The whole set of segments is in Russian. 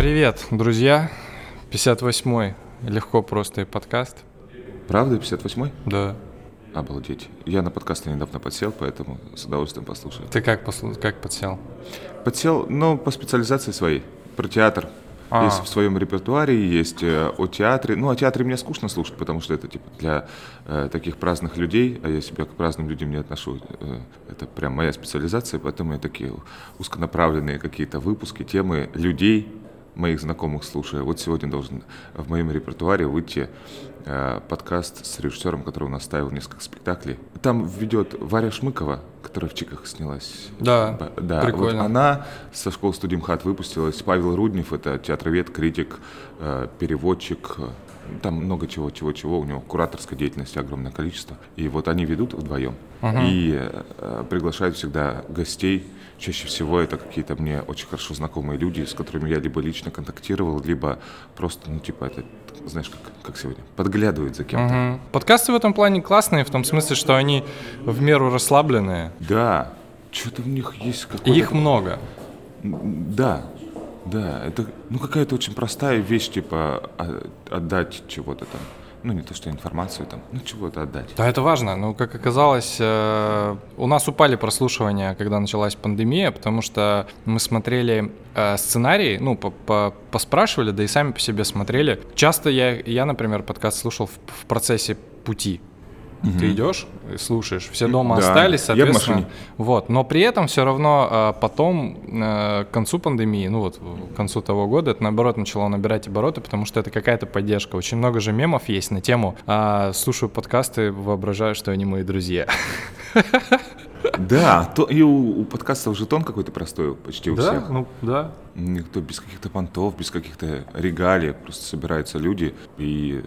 Привет, друзья. 58-й легко просто и подкаст. Правда, 58-й? Да. Обалдеть. Я на подкасты недавно подсел, поэтому с удовольствием послушаю. Ты как, послу... как подсел? Подсел, ну, по специализации своей. Про театр. А. Есть в своем репертуаре, есть э, о театре. Ну, о театре мне скучно слушать, потому что это типа для э, таких праздных людей, а я себя к праздным людям не отношу. Э, это прям моя специализация, поэтому я такие узконаправленные какие-то выпуски, темы людей, моих знакомых слушаю. Вот сегодня должен в моем репертуаре выйти э, подкаст с режиссером, который у нас ставил несколько спектаклей. Там ведет Варя Шмыкова, которая в Чиках снялась. Да, Б- да. прикольно. Вот она со школы студии МХАТ выпустилась. Павел Руднев, это театровед, критик, э, переводчик, там много чего, чего-чего. У него кураторской деятельности огромное количество. И вот они ведут вдвоем. И э, приглашают всегда гостей. Чаще всего это какие-то мне очень хорошо знакомые люди, с которыми я либо лично контактировал, либо просто, ну, типа, это, знаешь, как, как сегодня, подглядывают за кем-то. Мгм. Подкасты в этом плане классные, в том смысле, что они в меру расслабленные. Да, что-то в них есть И какой-то... их много. Да, да, это ну какая-то очень простая вещь, типа а, отдать чего-то там. Ну не то, что информацию там, ну чего-то отдать. Да, это важно. Ну, как оказалось, э, у нас упали прослушивания, когда началась пандемия, потому что мы смотрели э, сценарий, ну, по- по- поспрашивали, да и сами по себе смотрели. Часто я, я например, подкаст слушал в, в процессе пути. Ты идешь слушаешь, все дома Да, остались, я в соответственно. машине. Вот, но при этом все равно э, потом э, к концу пандемии, ну вот к концу того года, это наоборот начало набирать обороты, потому что это какая-то поддержка. Очень много же мемов есть на тему. а, слушаю подкасты, воображаю, что они мои друзья. Да, то, и у, у подкастов жетон какой-то простой почти у всех. ну да. Никто без каких-то понтов, без каких-то регалий, просто собираются люди и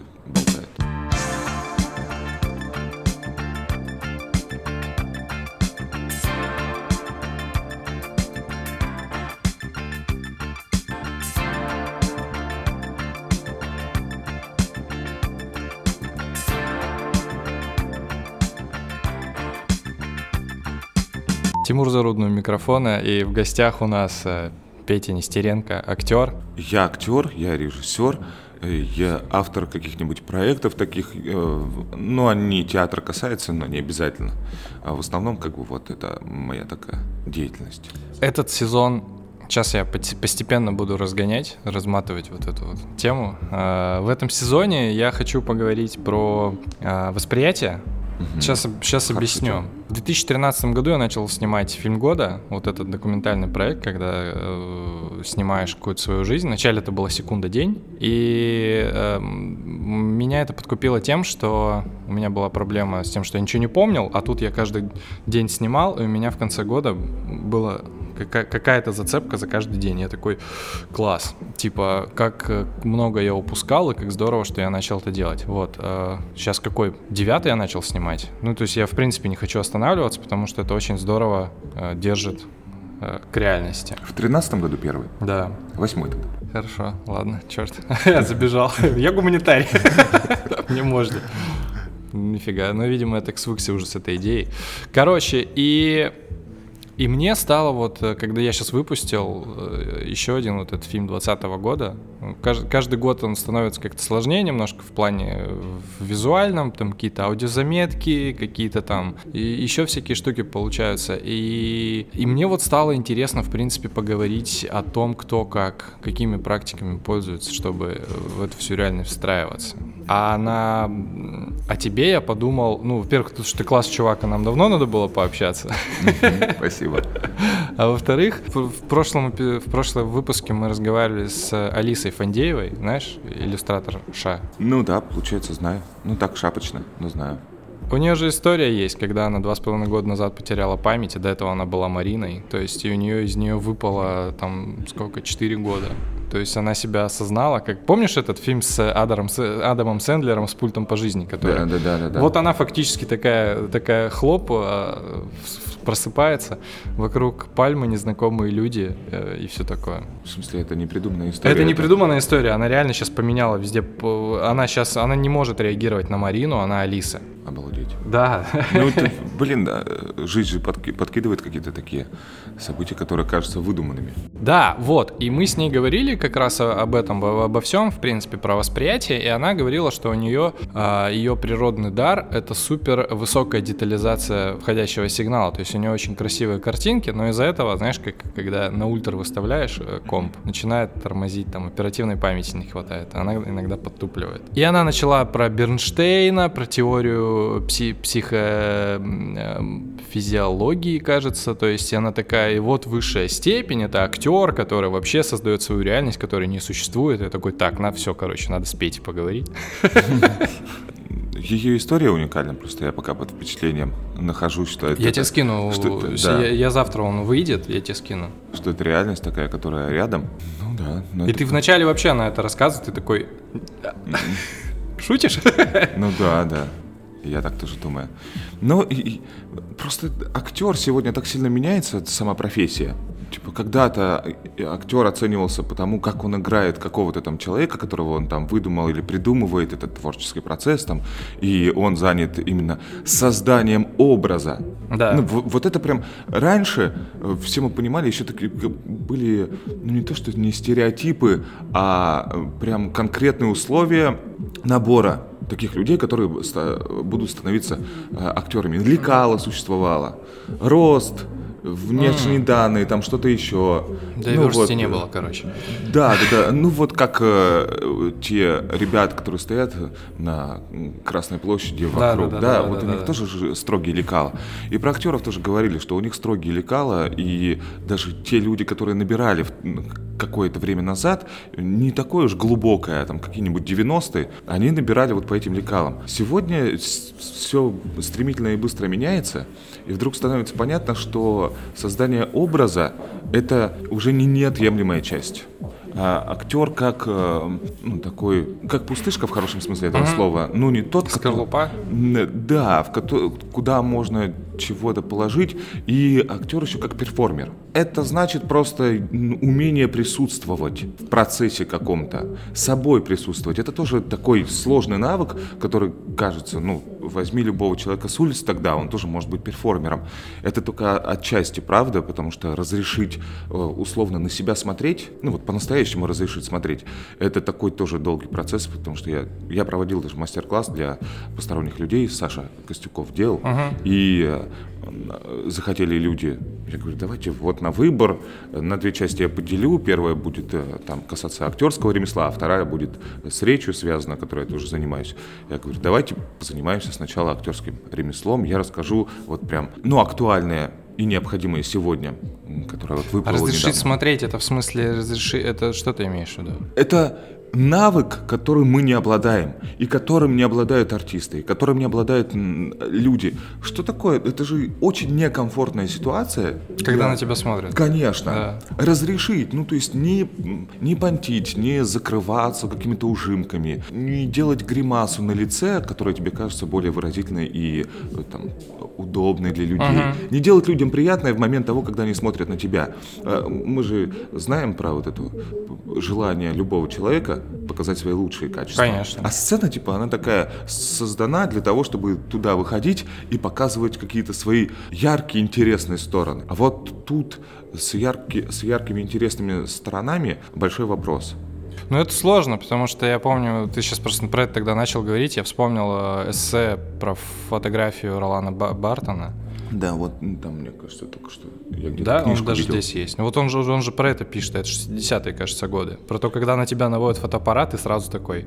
Тимур Зарудный у микрофона, и в гостях у нас э, Петя Нестеренко, актер. Я актер, я режиссер, э, я автор каких-нибудь проектов таких, э, ну, они театра касаются, но не обязательно. А в основном, как бы, вот это моя такая деятельность. Этот сезон, сейчас я постепенно буду разгонять, разматывать вот эту вот тему. В этом сезоне я хочу поговорить про э, Сейчас, сейчас объясню. В 2013 году я начал снимать фильм года, вот этот документальный проект, когда э, снимаешь какую-то свою жизнь. Вначале это была секунда день, и эм, меня это подкупило тем, что у меня была проблема с тем, что я ничего не помнил, а тут я каждый день снимал, и у меня в конце года была кака- какая-то зацепка за каждый день. Я такой, класс. Типа, как э, много я упускал, и как здорово, что я начал это делать. Вот. сейчас какой? Девятый я начал снимать. Ну, то есть я, в принципе, не хочу останавливаться, потому что это очень здорово э, держит э, к реальности. В тринадцатом году первый, Да. восьмой тогда. Хорошо, ладно, черт. Я забежал. Я гуманитарий. Мне можно. Нифига. Ну, видимо, я так свыкся уже с этой идеей. Короче, и... И мне стало вот, э, когда я сейчас выпустил э, еще один вот этот фильм 2020 года, ну, кажд- каждый год он становится как-то сложнее немножко в плане э, в визуальном, там какие-то аудиозаметки, какие-то там, и еще всякие штуки получаются. И, и мне вот стало интересно, в принципе, поговорить о том, кто как, какими практиками пользуется, чтобы в эту всю реальность встраиваться. А на... О тебе я подумал, ну, во-первых, потому что ты класс чувак, и нам давно надо было пообщаться. Мгм, Спасибо. А во-вторых, в прошлом, в прошлом выпуске мы разговаривали с Алисой Фандеевой, знаешь, иллюстратор Ша. Ну да, получается, знаю. Ну так, шапочно, но знаю. У нее же история есть, когда она два с половиной года назад потеряла память, и до этого она была Мариной. То есть у нее из нее выпало там сколько, четыре года. То есть она себя осознала, как помнишь этот фильм с Адамом, с Адамом Сэндлером с пультом по жизни, который. Да, да, да, да, да. Вот она фактически такая, такая хлоп а, просыпается, вокруг пальмы незнакомые люди э, и все такое. В смысле, это не придуманная история. Это не придуманная история, она реально сейчас поменяла везде. Она сейчас, она не может реагировать на Марину, она Алиса. Обалдеть. Да. Ну, это, блин, да, жизнь же подки- подкидывает какие-то такие события, которые кажутся выдуманными. Да, вот. И мы с ней говорили, как раз об этом, обо всем, в принципе, про восприятие, и она говорила, что у нее а, ее природный дар — это супер высокая детализация входящего сигнала, то есть у нее очень красивые картинки, но из-за этого, знаешь, как когда на ультра выставляешь э, комп, начинает тормозить, там оперативной памяти не хватает, она иногда подтупливает. И она начала про Бернштейна, про теорию пси психофизиологии, кажется, то есть она такая, и вот высшая степень, это актер, который вообще создает свою реальность, которая не существует, и такой, так, на все, короче, надо спеть и поговорить. Ее история уникальна, просто я пока под впечатлением нахожусь, что это... Я тебе скину, что это, да. я, я завтра он выйдет, я тебе скину. Что это реальность такая, которая рядом, ну да. И ты вначале вообще на это рассказываешь, ты такой... Шутишь? Ну да, да. Я так тоже думаю. Но и, и, просто актер сегодня так сильно меняется, сама профессия. Типа, когда-то актер оценивался по тому, как он играет какого-то там человека, которого он там выдумал или придумывает этот творческий процесс там, и он занят именно созданием образа. Да. Ну, вот, вот это прям раньше э, все мы понимали, еще такие были, ну не то что не стереотипы, а э, прям конкретные условия набора таких людей, которые будут становиться э, актерами. Лекала существовало, рост, внешние mm. данные, там что-то еще. Да ну, вот, не было, короче. Да, да, да. Ну вот как э, те ребята, которые стоят на Красной площади вокруг, да, да, да, да, да вот да, у них да. тоже строгие лекала. И про актеров тоже говорили, что у них строгие лекала, и даже те люди, которые набирали какое-то время назад, не такое уж глубокое, а там какие-нибудь 90-е, они набирали вот по этим лекалам. Сегодня все стремительно и быстро меняется, и вдруг становится понятно, что создание образа — это уже не неотъемлемая часть а, актер как э, ну, такой, как пустышка в хорошем смысле этого mm-hmm. слова. Ну, не тот, Скорлупа? Который, да, в, куда можно чего-то положить, и актер еще как перформер. Это значит просто умение присутствовать в процессе каком-то, собой присутствовать. Это тоже такой сложный навык, который кажется, ну, возьми любого человека с улицы, тогда он тоже может быть перформером. Это только отчасти правда, потому что разрешить э, условно на себя смотреть, ну вот по-настоящему разрешить смотреть, это такой тоже долгий процесс, потому что я, я проводил даже мастер-класс для посторонних людей, Саша Костюков делал, uh-huh. и э, захотели люди, я говорю, давайте вот на выбор, на две части я поделю, первая будет э, там касаться актерского ремесла, а вторая будет с речью связана, которой я тоже занимаюсь. Я говорю, давайте занимаемся сначала актерским ремеслом, я расскажу вот прям, ну, актуальные и необходимые сегодня, которые вот выпало Разрешить недавно. смотреть, это в смысле разреши, это что ты имеешь в виду? Это навык, которым мы не обладаем, и которым не обладают артисты, и которым не обладают люди. Что такое? Это же очень некомфортная ситуация. Когда да. на тебя смотрят. Конечно. Да. Разрешить, ну то есть не, не понтить, не закрываться какими-то ужимками, не делать гримасу на лице, которая тебе кажется более выразительной и э, там, удобной для людей. Угу. Не делать людям приятное в момент того, когда они смотрят на тебя. Э, мы же знаем про вот это желание любого человека показать свои лучшие качества. Конечно. А сцена, типа, она такая создана для того, чтобы туда выходить и показывать какие-то свои яркие, интересные стороны. А вот тут с, ярки, с яркими, интересными сторонами большой вопрос. Ну, это сложно, потому что я помню, ты сейчас просто про это тогда начал говорить, я вспомнил э, эссе про фотографию Ролана Бартона. Да, вот там, мне кажется, только что я Да, он даже видел. здесь есть. Ну вот он же, он же про это пишет, это 60-е, кажется, годы. Про то, когда на тебя наводят фотоаппарат, ты сразу такой,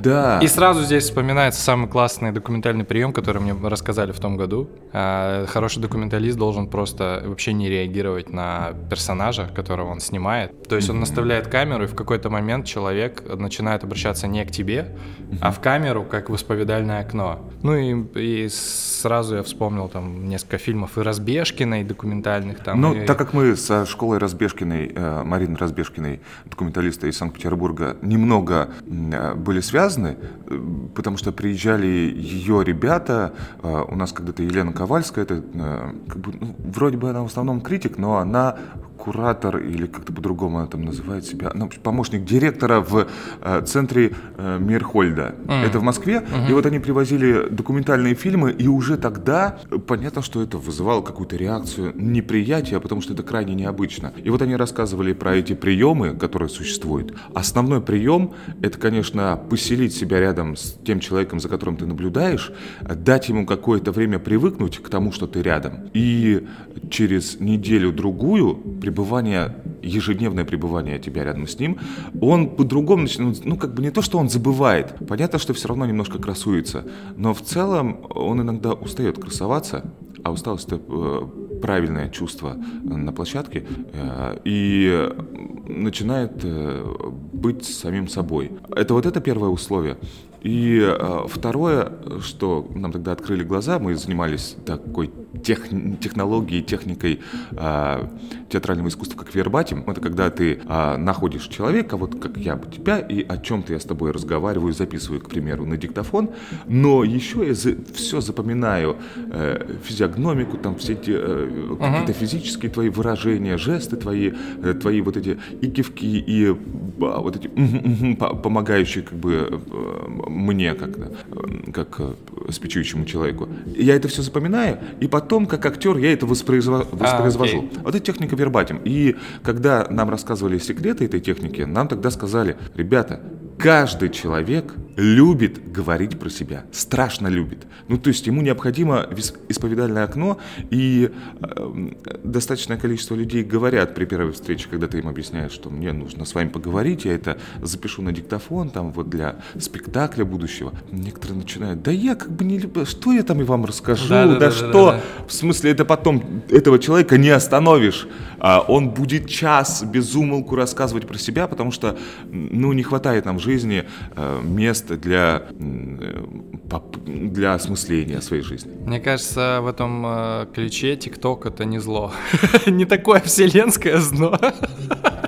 да. И сразу здесь вспоминается самый классный документальный прием, который мне рассказали в том году. А, хороший документалист должен просто вообще не реагировать на персонажа, которого он снимает. То есть он наставляет камеру, и в какой-то момент человек начинает обращаться не к тебе, а в камеру, как в исповедальное окно. Ну и, и сразу я вспомнил там несколько фильмов и Разбежкиной, документальных там. Ну, и... так как мы со школой Разбежкиной, э, Марины Разбежкиной, документалиста из Санкт-Петербурга, немного э, были связаны, э, потому что приезжали ее ребята, у нас когда-то Елена Ковальская, это как бы, ну, вроде бы она в основном критик, но она куратор или как-то по-другому она там называет себя, ну, помощник директора в э, центре э, Мирхольда. Mm. Это в Москве. Mm-hmm. И вот они привозили документальные фильмы, и уже тогда понятно, что это вызывало какую-то реакцию неприятия, потому что это крайне необычно. И вот они рассказывали про эти приемы, которые существуют. Основной прием — это, конечно, поселить себя рядом с тем человеком, за которым ты наблюдаешь, дать ему какое-то время привыкнуть к тому, что ты рядом. И через неделю-другую пребывание, ежедневное пребывание тебя рядом с ним, он по-другому начинает, ну, как бы не то, что он забывает. Понятно, что все равно немножко красуется, но в целом он иногда устает красоваться, а усталость это э, правильное чувство на площадке э, и начинает э, быть самим собой. Это вот это первое условие. И э, второе, что нам тогда открыли глаза, мы занимались такой тех, технологией, техникой э, театрального искусства, как вербатим. Это когда ты э, находишь человека, вот как я бы тебя, и о чем-то я с тобой разговариваю, записываю, к примеру, на диктофон, но еще я за, все запоминаю, э, физиогномику, там все эти э, какие-то физические твои выражения, жесты твои, э, твои вот эти и кивки, и э, вот эти помогающие как бы э, мне, как, как э, спичующему человеку. Я это все запоминаю, и потом, как актер, я это воспроизво... воспроизвожу. А, okay. вот это техника вербатим. И когда нам рассказывали секреты этой техники, нам тогда сказали, ребята, каждый человек любит говорить про себя, страшно любит. Ну, то есть ему необходимо исповедальное окно, и э, достаточное количество людей говорят при первой встрече, когда ты им объясняешь, что мне нужно с вами поговорить, я это запишу на диктофон, там, вот для спектакля будущего. Некоторые начинают, да я как бы не люблю, что я там и вам расскажу, да, да, да, да что, да, да. в смысле, это потом этого человека не остановишь, а он будет час без умолку рассказывать про себя, потому что, ну, не хватает нам жизни э, мест место для, для осмысления своей жизни. Мне кажется, в этом э, ключе ТикТок это не зло. не такое вселенское зло.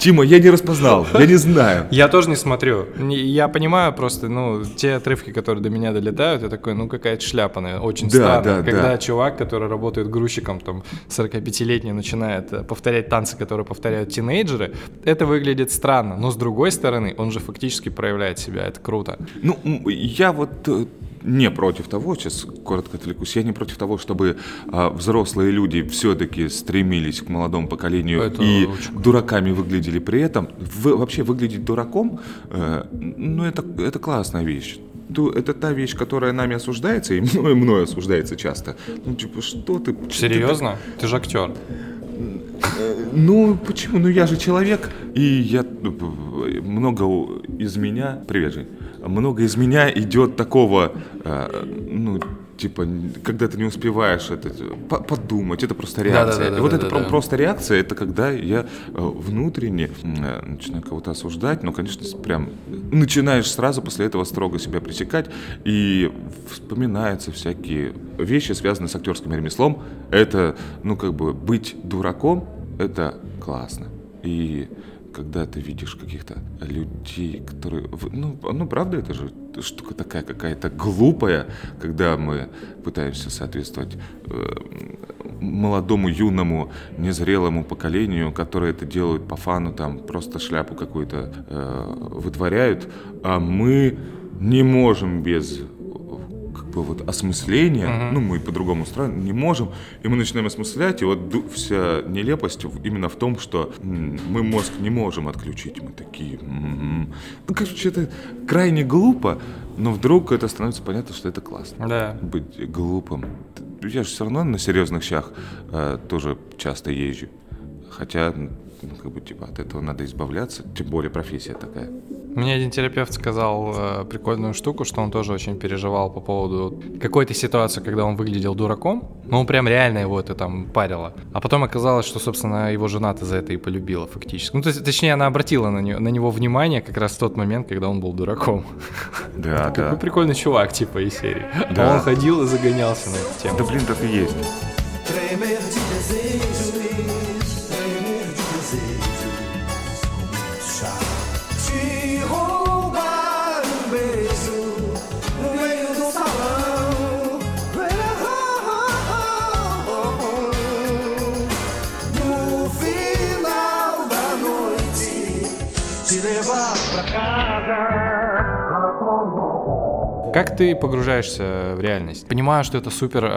Тима, я не распознал, я не знаю. Я тоже не смотрю. Я понимаю просто, ну, те отрывки, которые до меня долетают, я такой, ну, какая-то шляпа, наверное, очень да, странно. Да, когда да. чувак, который работает грузчиком, там, 45-летний, начинает э, повторять танцы, которые повторяют тинейджеры, это выглядит странно. Но с другой стороны, он же фактически проявляет себя, это круто. Ну, я вот э, не против того, сейчас коротко отвлекусь, я не против того, чтобы а, взрослые люди все-таки стремились к молодому поколению это и дураками выглядели при этом. Вы, вообще выглядеть дураком, э, ну это, это классная вещь. Это та вещь, которая нами осуждается, и мной, мной осуждается часто. Ну, типа, что ты... Серьезно? Ты, ты же актер. Ну, почему? Ну, я же человек, и я... Ну, много из меня... Привет, Жень много из меня идет такого, э, ну, типа, когда ты не успеваешь это подумать, это просто реакция. Да, да, да, и вот да, это да, да. просто реакция, это когда я э, внутренне э, начинаю кого-то осуждать, но, конечно, прям начинаешь сразу после этого строго себя пресекать, и вспоминаются всякие вещи, связанные с актерским ремеслом. Это, ну, как бы, быть дураком, это классно. И когда ты видишь каких-то людей, которые... Ну, ну, правда, это же штука такая какая-то глупая, когда мы пытаемся соответствовать э, молодому, юному, незрелому поколению, которые это делают по фану, там просто шляпу какую-то э, вытворяют, а мы не можем без бы вот осмысление, uh-huh. ну мы по-другому устроены, не можем, и мы начинаем осмыслять, и вот вся нелепость именно в том, что мы мозг не можем отключить, мы такие, м-м-м. ну короче, это крайне глупо, но вдруг это становится понятно, что это классно. Да. Быть глупым. Я же все равно на серьезных щах э, тоже часто езжу, хотя ну, как бы типа от этого надо избавляться, тем более профессия такая. Мне один терапевт сказал э, прикольную штуку, что он тоже очень переживал по поводу какой-то ситуации, когда он выглядел дураком, но он прям реально его это там парило. А потом оказалось, что, собственно, его жена-то за это и полюбила фактически. Ну, то есть, точнее, она обратила на, нее, на него внимание как раз в тот момент, когда он был дураком. Да, да. Какой прикольный чувак, типа, из серии. Да. А он ходил и загонялся на эту тему. Да, блин, так и есть. Как ты погружаешься в реальность? Понимаю, что это супер э,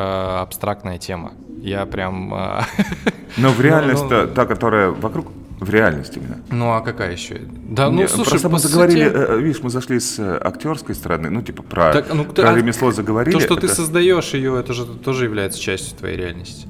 абстрактная тема. Я прям... Э, Но в реальность ну, ну, та, которая вокруг, в реальности именно. Ну а какая еще? Да, ну Не, слушай, просто мы заговорили, сути... Э, видишь, мы зашли с э, актерской стороны, ну типа про, так, ну, про а, ремесло заговорили. То, что это... ты создаешь ее, это же тоже является частью твоей реальности.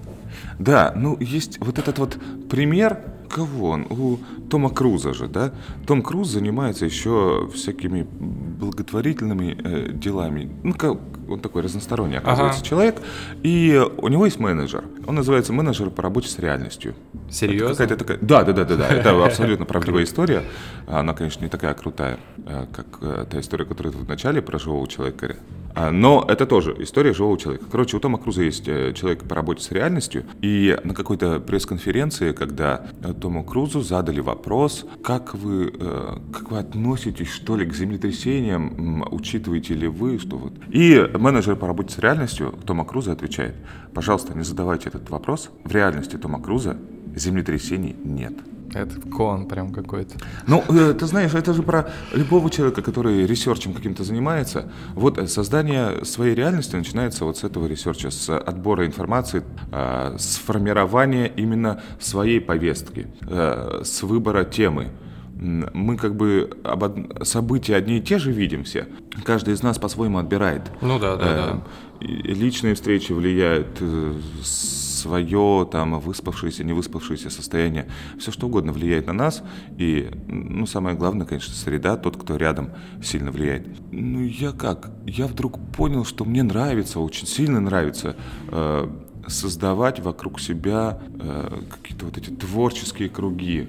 Да, ну есть вот этот вот пример, кого он? У Тома Круза же, да? Том Круз занимается еще всякими благотворительными э, делами. Ну, как, он такой разносторонний, оказывается, ага. человек. И у него есть менеджер. Он называется менеджер по работе с реальностью. Серьезно? какая-то такая... Да, да, да, да, да. Это абсолютно правдивая история. Она, конечно, не такая крутая, э, как э, та история, которую ты в начале про живого человека а, но это тоже история живого человека. Короче, у Тома Круза есть э, человек по работе с реальностью, и на какой-то пресс-конференции, когда Тому Крузу задали вопрос, как вы, как вы относитесь, что ли, к землетрясениям, учитываете ли вы, что вот... И менеджер по работе с реальностью Тома Круза отвечает, пожалуйста, не задавайте этот вопрос, в реальности Тома Круза землетрясений нет. Это коан прям какой-то. Ну, э, ты знаешь, это же про любого человека, который research ем каким-то занимается. Вот э, создание своей реальности начинается вот с этого research а, с отбора информации, э, с формирования именно своей повестки, с выбора темы мы как бы об события одни и те же видим все. Каждый из нас по-своему отбирает. Ну да, да, да. Личные встречи влияют свое, там, выспавшееся, не выспавшееся состояние, все что угодно влияет на нас, и, ну, самое главное, конечно, среда, тот, кто рядом, сильно влияет. Ну, я как? Я вдруг понял, что мне нравится, очень сильно нравится э, создавать вокруг себя э, какие-то вот эти творческие круги,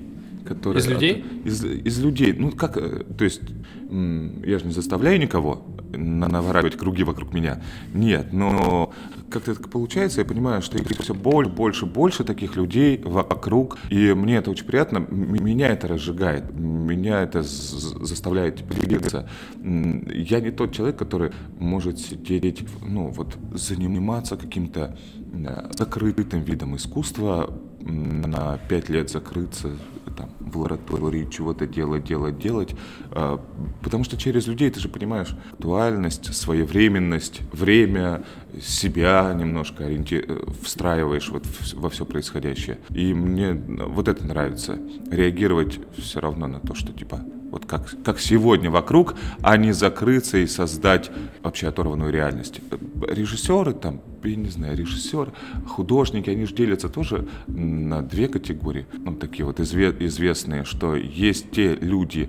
которые... Из людей? Из, из людей. Ну, как, э, то есть, я же не заставляю никого наворачивать круги вокруг меня. Нет, но как-то так получается, я понимаю, что их все больше, больше, больше таких людей вокруг, и мне это очень приятно, меня это разжигает, меня это заставляет двигаться. Я не тот человек, который может сидеть, ну вот, заниматься каким-то э, закрытым видом искусства, на пять лет закрыться там, в лаборатории, чего-то делать, делать, делать. А, потому что через людей ты же понимаешь актуальность, своевременность, время, себя немножко ориенти... встраиваешь вот во все происходящее. И мне вот это нравится. Реагировать все равно на то, что типа вот как, как сегодня вокруг, а не закрыться и создать вообще оторванную реальность. Режиссеры там, я не знаю, режиссеры, художники, они же делятся тоже на две категории, ну, такие вот известные, что есть те люди,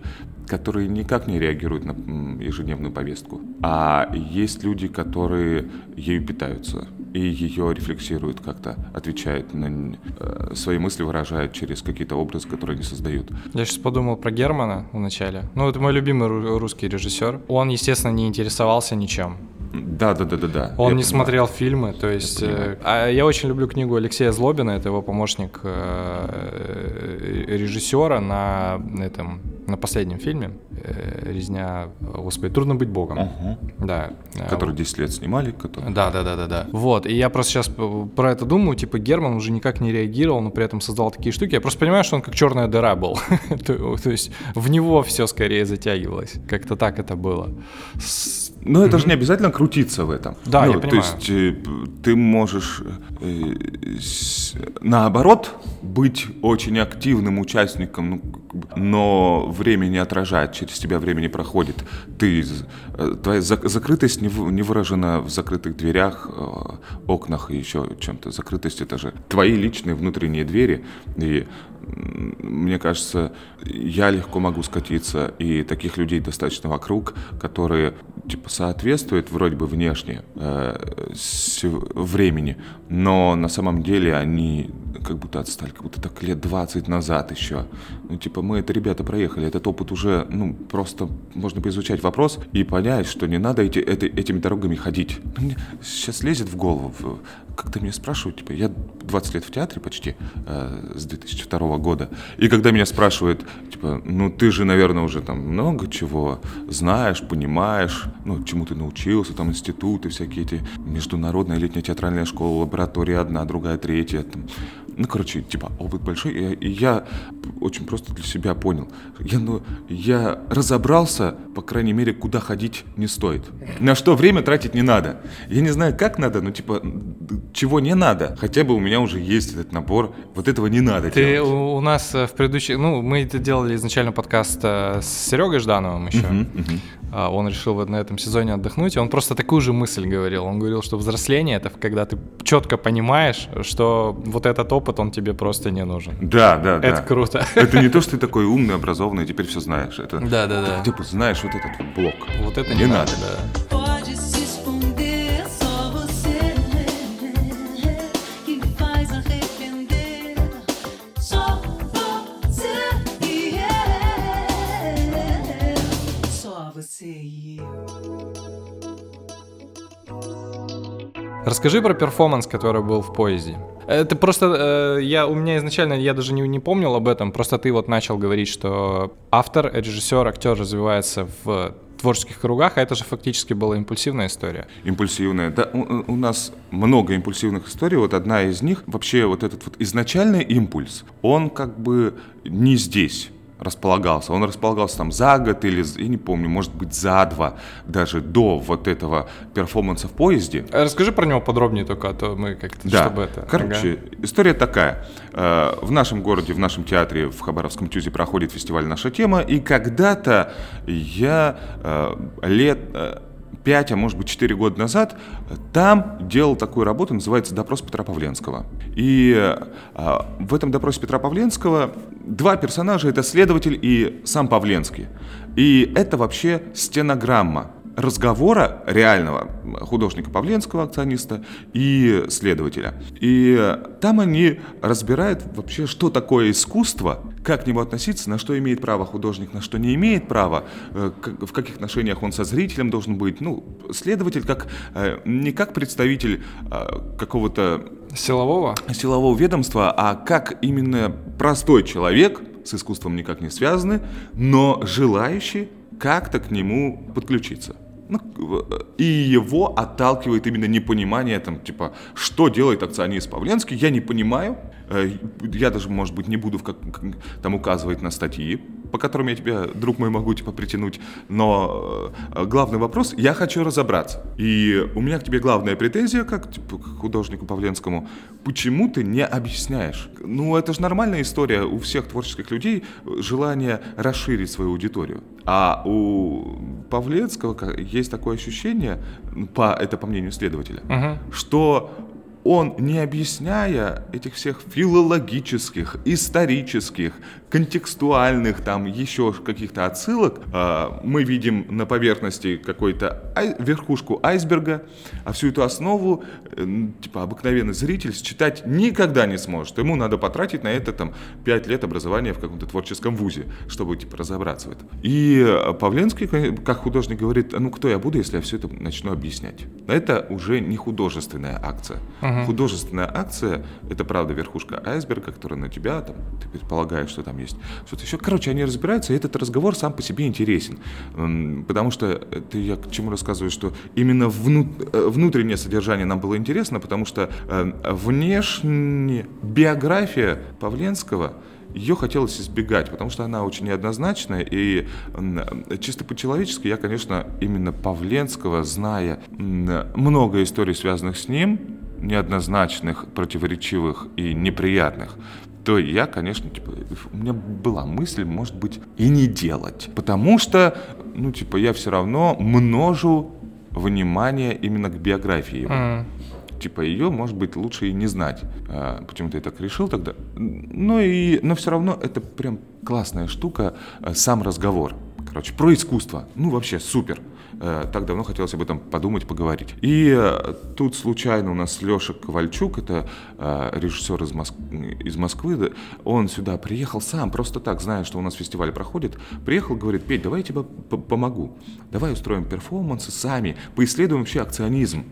которые никак не реагируют на ежедневную повестку, а есть люди, которые ею питаются и ее рефлексируют как-то, отвечают на э, свои мысли, выражают через какие-то образы, которые они создают. Я сейчас подумал про Германа вначале. Ну, это мой любимый русский режиссер. Он, естественно, не интересовался ничем. Да, да, да, да, да. Он я не понимаю. смотрел фильмы, то есть. Я, э, а я очень люблю книгу Алексея Злобина, это его помощник э, режиссера на этом на последнем фильме э, «Резня», господи, «Трудно быть богом». Угу. Да. Который 10 лет снимали. Который... Да, да, да, да, да. Вот, и я просто сейчас про это думаю, типа Герман уже никак не реагировал, но при этом создал такие штуки. Я просто понимаю, что он как черная дыра был. то, есть в него все скорее затягивалось. Как-то так это было. Но это же не обязательно крутиться в этом. Да, ну, я понимаю. То есть э, ты можешь э, наоборот быть очень активным участником, ну, но время не отражает, через тебя время не проходит. Ты, э, твоя закрытость не, не выражена в закрытых дверях, окнах и еще чем-то. Закрытость это же твои личные внутренние двери. И мне кажется, я легко могу скатиться, и таких людей достаточно вокруг, которые типа соответствуют вроде бы внешне э, времени, но на самом деле они как будто отстали, как будто так лет 20 назад еще. Ну, типа, мы это, ребята, проехали, этот опыт уже, ну, просто можно поизучать вопрос и понять, что не надо эти, эти, этими дорогами ходить. Ну, мне сейчас лезет в голову, когда меня спрашивают, типа, я 20 лет в театре почти, э, с 2002 года, и когда меня спрашивают, типа, ну, ты же, наверное, уже там много чего знаешь, понимаешь, ну, чему ты научился, там, институты, всякие эти, международная летняя театральная школа, лаборатория одна, другая, третья, там, ну, короче, типа, опыт большой, и, и я очень просто для себя понял. Я, ну, я разобрался, по крайней мере, куда ходить не стоит. На что время тратить не надо. Я не знаю, как надо, но, типа, чего не надо. Хотя бы у меня уже есть этот набор, вот этого не надо Ты делать. у, нас э, в предыдущих... Ну, мы это делали изначально подкаст э, с Серегой Ждановым еще. Мгм, мгм. А, Он решил вот на этом сезоне отдохнуть, и он просто такую же мысль говорил. Он говорил, что взросление — это когда ты четко понимаешь, что вот этот опыт, он тебе просто не нужен. Да, да, да. Это круто. Это не то, что ты такой умный, образованный, теперь все знаешь. Это Да-да-да. ты типа знаешь вот этот блок. Вот это Не не, надо. надо, да. Eu. Расскажи про перформанс, который был в поезде. Это просто, э, я, у меня изначально, я даже не, не помнил об этом, просто ты вот начал говорить, что автор, режиссер, актер развивается в творческих кругах, а это же фактически была импульсивная история. Импульсивная. Да, у, у нас много импульсивных историй. Вот одна из них, вообще вот этот вот изначальный импульс, он как бы не здесь располагался. Он располагался там за год или, я не помню, может быть за два, даже до вот этого перформанса в поезде. Э, Расскажи про него подробнее только, а то мы как-то, Да, чтобы это... короче, история такая. Э, В нашем городе, в нашем театре, в Хабаровском ТЮЗе проходит фестиваль «Наша тема», и когда-то я э, лет э, пять, а может быть четыре года назад там делал такую работу, называется «Допрос Петра Павленского». И э, в этом допросе Петра Павленского два персонажа – это следователь и сам Павленский. И это вообще стенограмма разговора реального художника Павленского, акциониста, и следователя. И там они разбирают вообще, что такое искусство, как к нему относиться, на что имеет право художник, на что не имеет права, э, в каких отношениях он со зрителем должен быть. Ну, следователь как э, не как представитель э, какого-то Силового? силового ведомства, а как именно простой человек, с искусством никак не связанный, но желающий как-то к нему подключиться. Ну, в- и его отталкивает именно непонимание, там, типа, что делает акционист Павленский, я не понимаю. Э, Я даже, может быть, не буду в как, там указывать на статьи, по которым я тебя, друг мой, могу типа притянуть. Но э, главный вопрос, я хочу разобраться. И у меня к тебе главная претензия, как типа, к художнику Павленскому, почему ты не объясняешь? Ну, это же нормальная история у всех творческих людей, э, желание расширить свою аудиторию. А у Павленского ка- есть такое ощущение, ну, по, это по мнению следователя, что он, не объясняя этих всех филологических, исторических, контекстуальных, там еще каких-то отсылок, а, мы видим на поверхности какой-то ай- верхушку айсберга, а всю эту основу, э, типа, обыкновенный зритель считать никогда не сможет. Ему надо потратить на это там 5 лет образования в каком-то творческом вузе, чтобы типа разобраться в этом. И э, Павленский, как художник, говорит, ну кто я буду, если я все это начну объяснять? Это уже не художественная акция. Художественная акция — это, правда, верхушка айсберга, которая на тебя, там, ты предполагаешь, что там есть что-то еще. Короче, они разбираются, и этот разговор сам по себе интересен. Потому что, это я к чему рассказываю, что именно вну- э, внутреннее содержание нам было интересно, потому что э, внешне биография Павленского ее хотелось избегать, потому что она очень неоднозначная, и м, чисто по-человечески я, конечно, именно Павленского, зная много историй, связанных с ним, неоднозначных, противоречивых и неприятных, то я, конечно, типа, у меня была мысль, может быть, и не делать. Потому что, ну, типа, я все равно множу внимание именно к биографии его. М. Типа ее, может быть, лучше и не знать. А, почему-то я так решил тогда. Ну и, но все равно это прям классная штука, а, сам разговор. Короче, про искусство. Ну, вообще супер. Э, Так давно хотелось об этом подумать, поговорить. И э, тут случайно у нас Леша Ковальчук, это э, режиссер из, Моск- из Москвы, он сюда приехал сам, просто так, зная, что у нас фестиваль проходит, приехал, говорит, Петь, давай я тебе помогу, давай устроим перформансы сами, поисследуем вообще акционизм.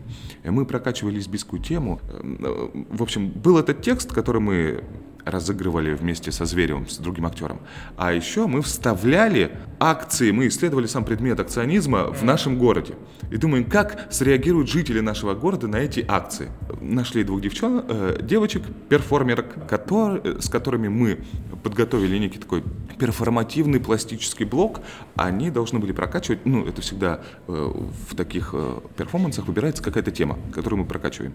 И мы прокачивали лесбийскую тему. В общем, был этот текст, который мы разыгрывали вместе со Зверевым, с другим актером. А еще мы вставляли акции, мы исследовали сам предмет акционизма в нашем городе. И думаем, как среагируют жители нашего города на эти акции. нашли двух девчонок, э, девочек, перформерок, котор- э, с которыми мы подготовили некий такой перформативный пластический блок. Они должны были прокачивать, ну, это всегда э, в таких э, перформансах выбирается какая-то тема, которую мы прокачиваем.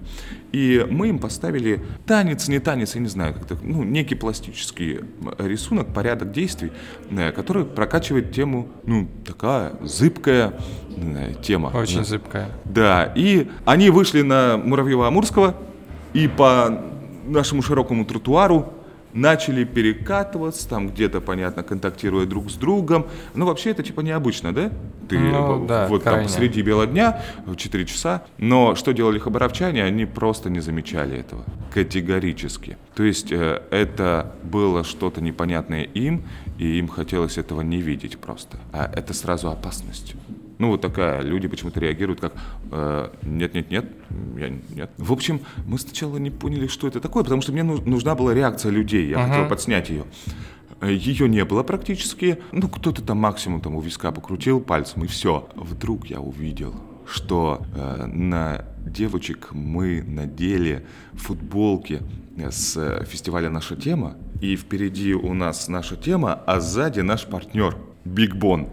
И мы им поставили танец, не танец, я не знаю, как-то, ну, некий пластический рисунок, порядок действий, э, который прокачивает тему, ну, такая зыбкая э, тема. Очень Да. зыбкая. Да, и они вышли на Муравьева-Амурского и по нашему широкому тротуару начали перекатываться, там где-то, понятно, контактируя друг с другом. Ну, вообще, это типа необычно, да? Ты Ну, в- да, вот там крайне. посреди бела дня, в 4 часа. Но что делали хабаровчане? Они просто не замечали этого. Категорически. То есть э, это было что-то непонятное им, и им хотелось этого не видеть просто. А это сразу опасность. Ну, вот такая, люди почему-то реагируют как э, «нет-нет-нет, я нет». В общем, мы сначала не поняли, что это такое, потому что мне ну- нужна была реакция людей, я хотел подснять ее. Ее не было практически. Ну, кто-то там максимум там у виска покрутил пальцем, и все. Вдруг я увидел, что э, на девочек мы надели футболки с э, фестиваля «Наша тема», и впереди у нас наша тема, а сзади наш партнер Биг Бон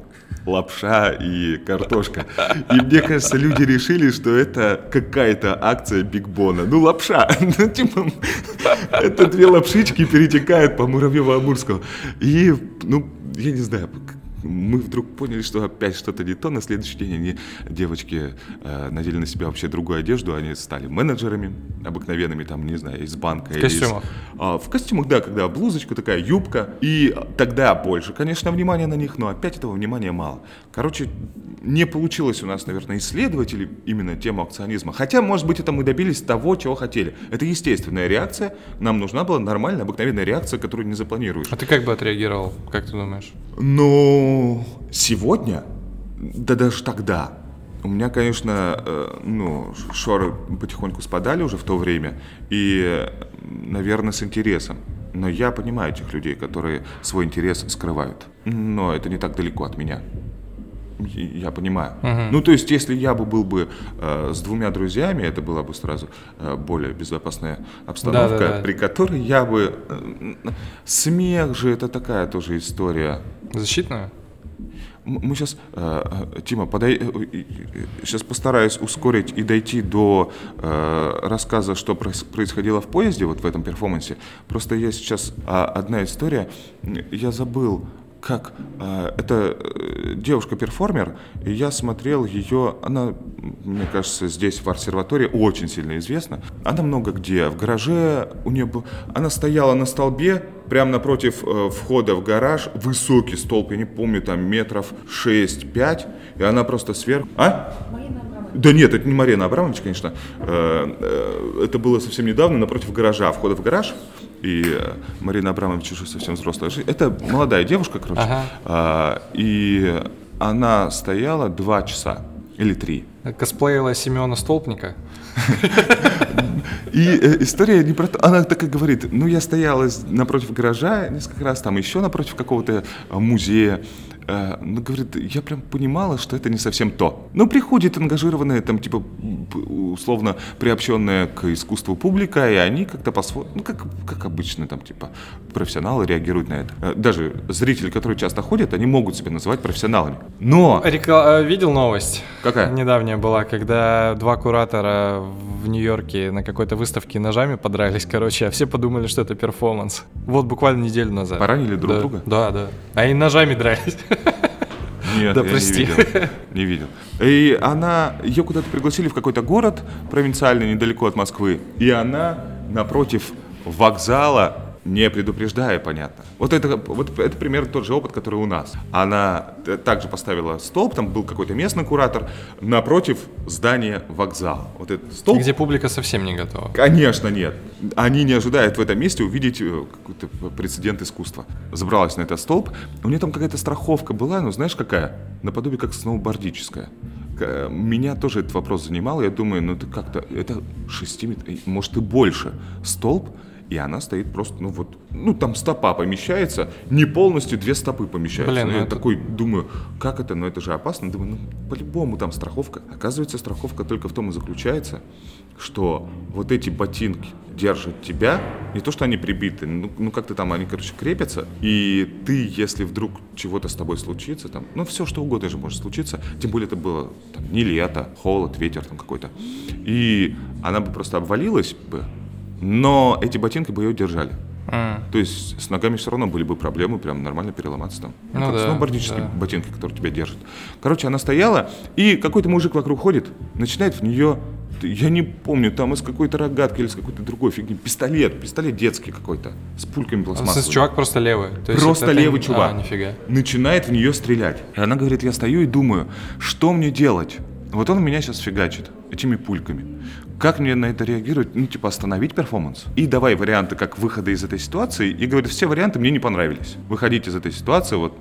лапша и картошка. И мне кажется, люди решили, что это какая-то акция Биг Бона. Ну, лапша. Ну, типа, это две лапшички перетекают по Муравьево-Амурскому. И, ну, я не знаю, мы вдруг поняли, что опять что-то не то. На следующий день они, девочки, э, надели на себя вообще другую одежду. Они стали менеджерами обыкновенными, там, не знаю, из банка. из- костюмах? а, в костюмах, да, когда блузочка такая, юбка. И тогда больше, конечно, внимания на них, но опять этого внимания мало. Короче, не получилось у нас, наверное, исследовать или именно тему акционизма. Хотя, может быть, это мы добились того, чего хотели. Это естественная реакция. Нам нужна была нормальная, обыкновенная реакция, которую не запланируешь. А ты как бы отреагировал, как ты думаешь? Ну, сегодня, да даже тогда, у меня, конечно, э, ну, шоры потихоньку спадали уже в то время, и, наверное, с интересом. Но я понимаю этих людей, которые свой интерес скрывают. Но это не так далеко от меня. Я понимаю. Ну, то есть, если я бы был бы э, с двумя друзьями, это была бы сразу э, более безопасная обстановка, Да-да-да. при которой я бы... э, смех же это такая тоже история. Защитную? Мы сейчас, Тима, подай, сейчас постараюсь ускорить и дойти до э, рассказа, что проис- происходило в поезде, вот в этом перформансе. Просто я сейчас а, одна история, я забыл, как э, это э, девушка-перформер, и я смотрел ее, она, мне кажется, здесь в арсерватории очень сильно известна. Она много где, в гараже у нее был, она стояла на столбе, прямо напротив э, входа в гараж, высокий столб, я не помню, там метров 6-5, и она просто сверху... А? Да нет, это не Марина Абрамович, конечно. Э, Это было совсем недавно, напротив гаража, входа в гараж. И э, Марина Абрамович уже совсем взрослая. жи- Это молодая девушка, короче. Ага. А, И она стояла два часа или три. Косплеила Семена Столпника? И э, история не про то, она так и говорит, ну я стояла напротив гаража несколько раз, там еще напротив какого-то э, музея, Э, ну, говорит, я прям понимала, что это не совсем то. Но приходит ангажированная, там, типа, условно приобщенная к искусству публика, и они как-то по-своему, ну, как, как обычно, там, типа, профессионалы реагируют на это. Э, Даже зрители, которые часто ходят, они могут себя называть профессионалами. Но... Рекла- э, Видел новость? Какая? Недавняя была, когда два куратора в Нью-Йорке на какой-то выставке ножами подрались, короче, а все подумали, что это перформанс. Вот буквально неделю назад. Поранили друг Да, друга? Да, да. А и ножами дрались. Нет, Да я прости. не видел. Не видел. И она, ее куда-то пригласили в какой-то город провинциальный, недалеко от Москвы. И она напротив вокзала, не предупреждая, понятно. Вот это, вот это примерно тот же опыт, который у нас. Она т- также поставила столб, там был какой-то местный куратор, напротив здания вокзала. Вот этот столб. Где публика совсем не готова. Конечно, нет. Они не ожидают в этом месте увидеть э, какой-то прецедент искусства. Забралась на этот столб. У нее там какая-то страховка была, ну знаешь какая? Наподобие как сноубордическая. К- Меня тоже этот вопрос занимал. Я думаю, ну это как-то, это 6 метров, может и больше. Столб, и она стоит просто, ну вот, ну там стопа помещается, не полностью две стопы помещаются. Блин, Ну, ну я это- такой думаю, как это, ну это же опасно. Думаю, ну по-любому там страховка. Оказывается, страховка только в том и заключается, что вот эти ботинки держат тебя, не то, что они прибиты, ну, ну как-то там они, короче, крепятся, и ты, если вдруг чего-то с тобой случится, там, ну все что угодно же может случиться, тем более это было там, не лето, холод, ветер там какой-то, и она бы просто обвалилась бы, но эти ботинки бы ее держали. М. То есть с ногами все равно были бы проблемы, прям нормально переломаться там. Ну как да, сноубордические да. ботинки, которые тебя держат. Короче, она стояла, и какой-то мужик вокруг ходит, начинает в нее, я не помню, там из какой-то рогатки или с какой-то другой фигни, пистолет, пистолет детский какой-то, с пульками А, пластмассовыми. чувак просто левый. То есть Просто это- это- левый чувак. А, нифига. Начинает в нее стрелять. И она говорит, я стою и думаю, что мне делать? Вот он меня сейчас фигачит этими пульками. Как мне на это реагировать? Ну, типа, остановить перформанс? И давай варианты как выхода из этой ситуации. И говорит, все варианты мне не понравились. Выходить из этой ситуации, вот,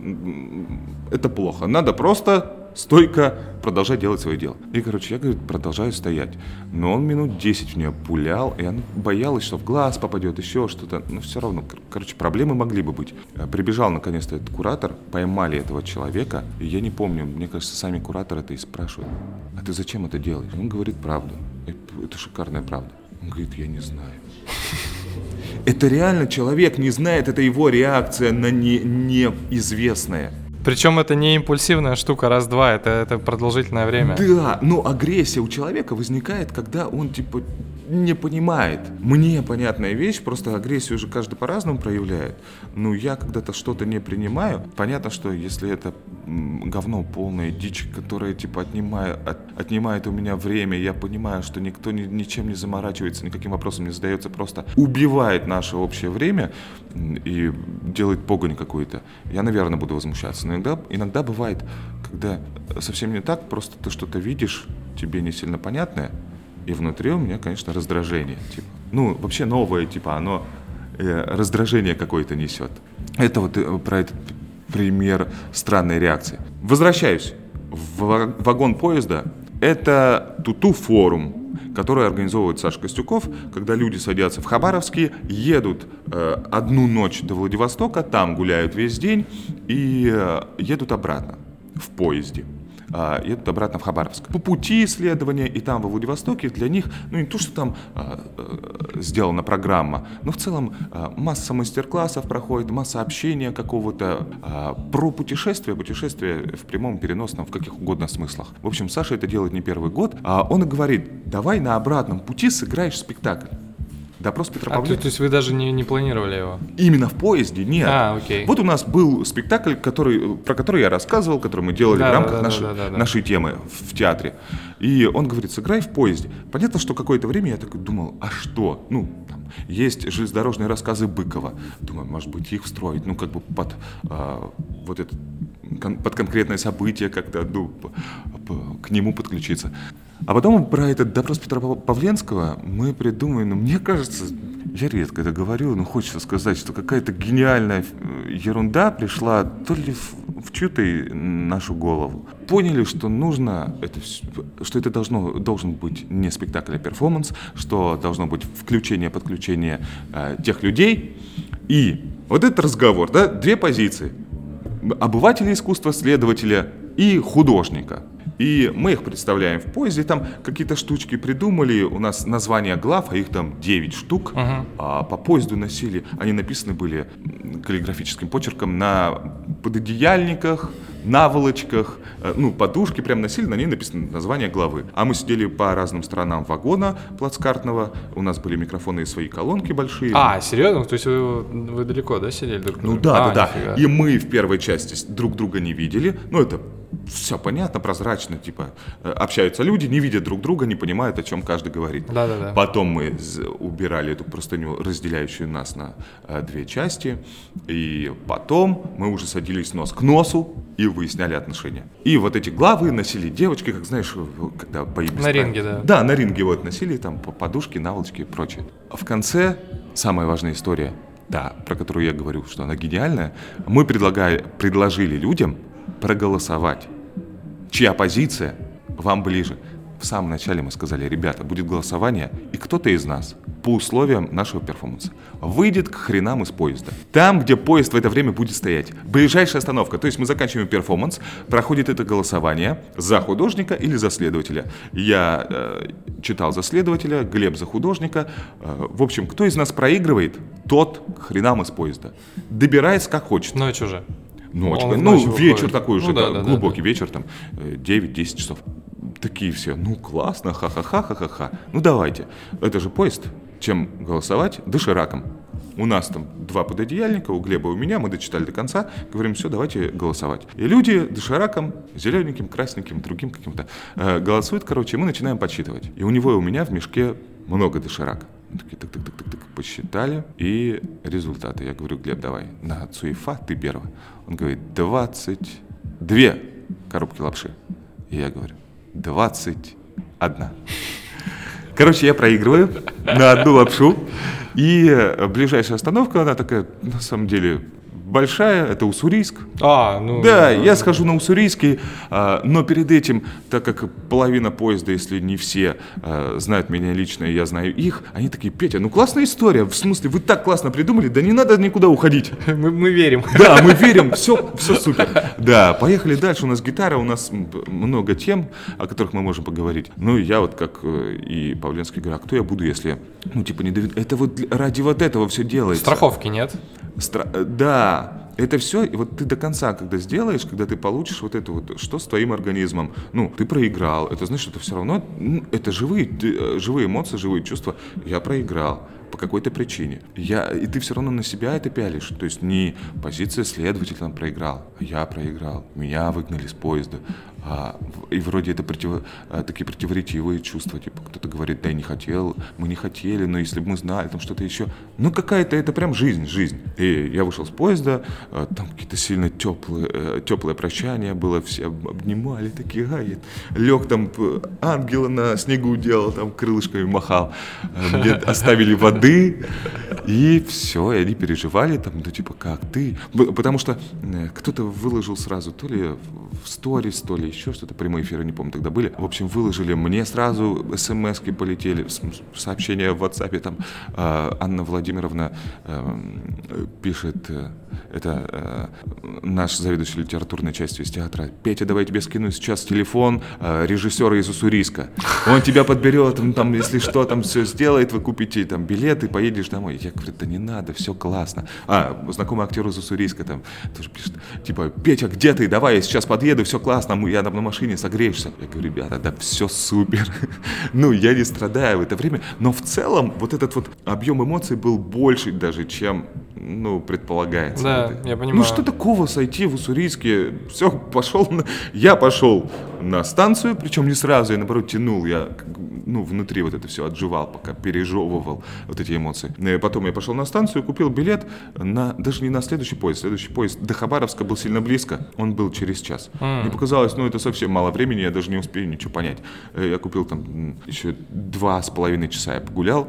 это плохо. Надо просто стойко продолжать делать свое дело. И, короче, я, говорит, продолжаю стоять. Но он минут 10 в нее пулял, и она боялась, что в глаз попадет, еще что-то. Но все равно, кор- короче, проблемы могли бы быть. Э, Прибежал наконец-то этот куратор, поймали этого человека, и я не помню, мне кажется, сами кураторы это и спрашивают, а ты зачем это делаешь? Он говорит правду. Это шикарная правда. Он говорит, я не знаю. Это реально человек не знает, это его реакция на не, неизвестное. Причем это не импульсивная штука раз-два, это, это продолжительное время. Да, но агрессия у человека возникает, когда он типа не понимает. Мне понятная вещь, просто агрессию же каждый по-разному проявляет. Ну, я когда-то что-то не принимаю. Понятно, что если это говно полная дичь, которая типа отнимает, от- отнимает у меня время, я понимаю, что никто ни- ничем не заморачивается, никаким вопросом не задается, просто убивает наше общее время и делает погонь какую-то. Я, наверное, буду возмущаться. Но иногда, иногда бывает, когда совсем не так, просто ты что-то видишь, тебе не сильно понятное, и внутри у меня, конечно, раздражение. Типа. Ну, вообще новое, типа, оно э, раздражение какое-то несет. Это вот э, про этот пример странной реакции. Возвращаюсь в ва- вагон поезда. Это Туту-форум, который организовывает Саша Костюков, когда люди садятся в Хабаровске, едут э, одну ночь до Владивостока, там гуляют весь день и э, едут обратно в поезде а, едут обратно в Хабаровск. По пути исследования и там, во Владивостоке, для них, ну не то, что там а, э, сделана программа, но в целом а, масса мастер-классов проходит, масса общения какого-то а, про путешествия, путешествия в прямом, переносном, в каких угодно смыслах. В общем, Саша это делает не первый год, а он и говорит, давай на обратном пути сыграешь спектакль. Допрос Петра А, то, Павленко. то есть вы даже не, не планировали его? Именно в поезде нет. А, окей. Вот у нас был спектакль, который, про который я рассказывал, который мы делали Да, в рамках да, да, нашей, да, да, да. нашей темы в, театре. И он говорит, сыграй в поезде. Понятно, что какое-то время я такой думал, а что? Ну, там, есть железнодорожные рассказы Быкова. Думаю, может быть, их встроить, ну, как бы под а, вот это, кон- под конкретное событие как-то, ну, к нему подключиться. А потом про этот допрос Петра Пав- Павленского мы придумали, ну, мне кажется, я редко это говорю, но хочется сказать, что какая-то гениальная э, ерунда пришла то ли в, в чью-то нашу голову. Поняли, что нужно, это, что это должно, должен быть не спектакль, а перформанс, что должно быть включение, подключение э, тех людей. И вот этот разговор, да, две позиции. Обывателя искусства, следователя и художника. И мы их представляем в поезде, там какие-то штучки придумали, у нас названия глав, а их там 9 штук, а по поезду носили, они написаны были каллиграфическим почерком на пододеяльниках, наволочках, э, ну, подушки прям носили, на ней написано название главы. А мы сидели по разным сторонам вагона плацкартного, у нас были микрофоны и свои колонки большие. А, серьезно? То есть вы, вы далеко, да, сидели друг Ну да, А, да, да. нифига. И мы в первой части друг друга не видели. Ну, это все понятно, прозрачно, типа э, общаются люди, не видят друг друга, не понимают, о чем каждый говорит. Да-да-да. Потом мы убирали эту простыню, разделяющую нас на э, две части. И потом мы уже садились нос к носу и выясняли отношения. И вот эти главы носили девочки, как знаешь, когда бои На ринге, да. Да, на ринге вот носили там по- подушки, наволочки и прочее. В конце самая важная история, да, про которую я говорю, что она гениальная, мы предлагали, предложили людям проголосовать, чья позиция вам ближе. В самом начале мы сказали, ребята, будет голосование, и кто-то из нас по условиям нашего перформанса. Выйдет к хренам из поезда. Там, где поезд в это время будет стоять. Ближайшая остановка. То есть мы заканчиваем перформанс, проходит это голосование за художника или за следователя. Я э, читал за следователя, Глеб за художника. Э, в общем, кто из нас проигрывает, тот к хренам из поезда. Добирается как хочет. Ночь уже. Ночь, В ну, вечер выходит. такой уже, Ну да, да, да, да, глубокий вечер, там, э, 9-10 часов. Такие все, ну, классно, ха-ха-ха, ха-ха-ха. Ну, давайте. Это же поезд. Чем голосовать? Дошираком. У нас там два пододеяльника, у Глеба и у меня, мы дочитали до конца, говорим, все, давайте голосовать. И люди дошираком, зелененьким, красненьким, другим каким-то, э, голосуют, короче, и мы начинаем подсчитывать. И у него и у меня в мешке много доширак. Такие, так, так, так, так, так, посчитали, и результаты. Я говорю, Глеб, давай, на Цуефа ты первый. Он говорит, 22 коробки лапши. И я говорю, 21. Короче, я проигрываю на одну лапшу, и ближайшая остановка, она такая, на самом деле, большая, это Уссурийск. А, ну... Да, я схожу на Уссурийский, а, но перед этим, так как половина поезда, если не все а, знают меня лично, и я знаю их, они такие, Петя, ну классная история, в смысле, вы так классно придумали, да не надо никуда уходить. Мы, мы верим. Да, мы верим, все, все супер. Да, поехали дальше, у нас гитара, у нас много тем, о которых мы можем поговорить. Ну, я вот как э, и Павленский говорю, а кто я буду, если, ну, типа, не довед- Это вот ради вот этого все делается. Страховки нет. Стра- э, Да, это все, и вот ты до конца, когда сделаешь, когда ты получишь вот это вот, что с твоим организмом, ну, ты проиграл, это значит, что все равно, ну, это живые, э, живые эмоции, живые чувства, я проиграл по какой-то причине. Я, и ты все равно на себя это пялишь, то есть не позиция следователя проиграл, а я проиграл, меня выгнали с поезда, а, и вроде это противо- а, такие противоречивые чувства, типа кто-то говорит, да я не хотел, мы не хотели, но если бы мы знали, там что-то еще. Ну какая-то это прям жизнь, жизнь. И я вышел с поезда, а, там какие-то сильно теплые, теплое прощание было, все об- обнимали, такие, ай, лег там, ангела на снегу делал, там крылышками махал, А, мне оставили воды, и все, и они переживали, там, ну типа, как ты? Потому что э, кто-то выложил сразу, то ли в сторис, то ли еще что-то, прямые эфиры, не помню, тогда были. В общем, выложили, мне сразу смс полетели, сообщения в WhatsApp, там э, Анна Владимировна э, пишет, э, это э, наш заведующий литературной частью из театра, Петя, давай я тебе скину сейчас телефон э, режиссера из Уссурийска. Он тебя подберет, он там, если что, там все сделает, вы купите там билеты, поедешь домой. Я говорю, да не надо, все классно. А, знакомый актер из Уссурийска там тоже пишет, типа, Петя, где ты? Давай, я сейчас подъеду, все классно, я там на машине, согреешься. Я говорю, ребята, да все супер. Ну, я не страдаю в это время, но в целом вот этот вот объем эмоций был больше даже, чем, ну, предполагается. Да, я Ну, понимаю. что такого сойти в Уссурийске? Все, пошел, на- я пошел на станцию, причем не сразу, я наоборот тянул, я ну, внутри вот это все отживал, пока пережевывал вот эти эмоции. Э, Потом я пошел на станцию, купил билет на, даже не на следующий поезд, следующий поезд до Хабаровска был сильно близко, он был через час. Мне показалось, ну, это совсем мало времени, я даже не успею ничего понять. Э, Я купил там еще два с половиной часа, я погулял,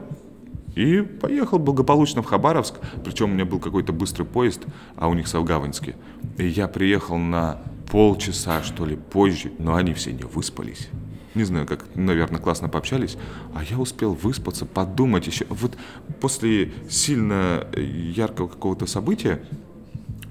и поехал благополучно в Хабаровск. Причем у меня был какой-то быстрый поезд, а у них Савгаваньский. И я приехал на полчаса, что ли, позже, но они все не выспались. Не знаю, как, наверное, классно пообщались, а я успел выспаться, подумать еще. Вот после сильно яркого какого-то события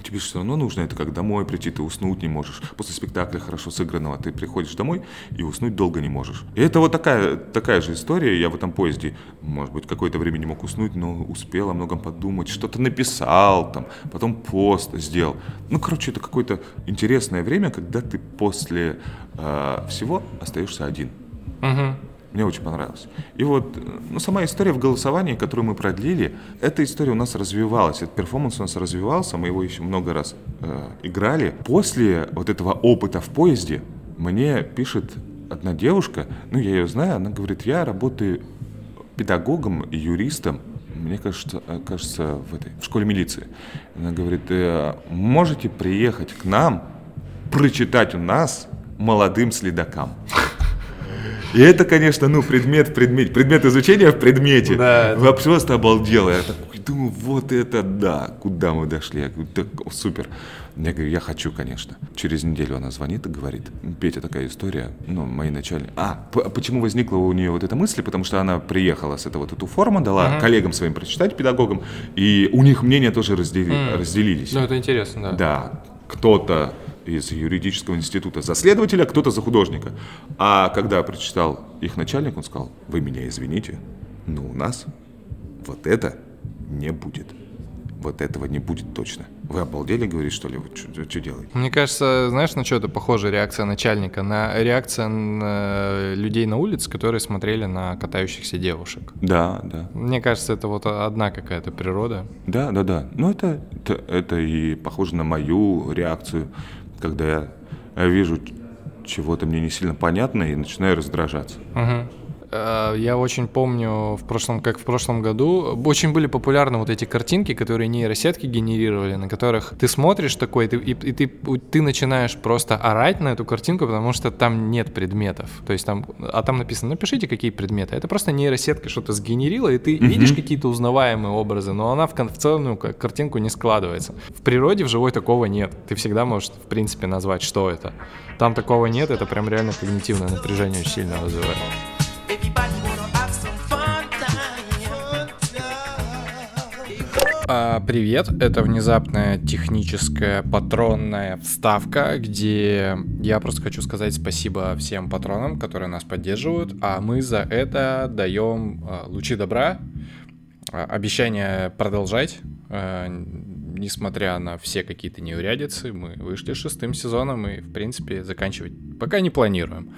тебе же все равно нужно это как домой прийти, ты уснуть не можешь. После спектакля хорошо сыгранного ты приходишь домой и уснуть долго не можешь. И это вот такая, такая же история. Я в этом поезде, может быть, какое-то время не мог уснуть, но успел о многом подумать, что-то написал, там, потом пост сделал. Ну, короче, это какое-то интересное время, когда ты после э, всего остаешься один. Мгм. Мне очень понравилось. И вот, ну, сама история в голосовании, которую мы продлили, эта история у нас развивалась, этот перформанс у нас развивался, мы его еще много раз э, играли. После вот этого опыта в поезде мне пишет одна девушка, ну, я ее знаю, она говорит, я работаю педагогом и юристом, мне кажется, э, кажется в, этой, в школе милиции. Она говорит, «Э, можете приехать к нам, прочитать у нас молодым следакам. И это, конечно, ну, предмет в предмете, предмет изучения в предмете. Да, Вы просто обалдела. Я такой, думаю, вот это да, куда мы дошли. Я говорю, так, супер. Я говорю, я хочу, конечно. Через неделю она звонит и говорит, Петя, такая история, ну, мои начальники. А, п- почему возникла у нее вот эта мысль? Потому что она приехала с этого эту форму, дала коллегам своим прочитать, педагогам, и у них мнения тоже раздели- разделились. Ну, это интересно, да. Да, кто-то из юридического института за следователя, кто-то за художника. А когда прочитал их начальник, он сказал, вы меня извините, но у нас вот это не будет. Вот этого не будет точно. Вы обалдели, говорит, что ли? Вы что делаете? Мне кажется, знаешь, на что это похоже реакция начальника? На реакция на людей на улице, которые смотрели на катающихся девушек. Да, да. Мне кажется, это вот одна какая-то природа. Да, да, да. Ну, это, это, это и похоже на мою реакцию, когда я, вижу чего-то мне не сильно понятно и начинаю раздражаться. Мгм. Э, Я очень помню, в прошлом, как в прошлом году, очень были популярны вот эти картинки, которые нейросетки генерировали, на которых ты смотришь такой, ты- и, и ты, ты начинаешь просто орать на эту картинку, потому что там нет предметов. То есть там, а там написано, напишите, какие предметы. Это просто нейросетка что-то сгенерила, и ты видишь какие-то узнаваемые образы, но она в, кон- в целую ка- картинку не складывается. В природе, в живой такого нет. Ты всегда можешь, в принципе, назвать, что это. Там такого нет, это прям реально когнитивное напряжение очень сильно вызывает. А, Привет, это внезапная техническая патронная вставка, где я просто хочу сказать спасибо всем патронам, которые нас поддерживают, а мы за это даем а, лучи добра, а, обещание продолжать, несмотря на все какие-то неурядицы, мы вышли шестым сезоном и, в принципе, заканчивать пока не планируем.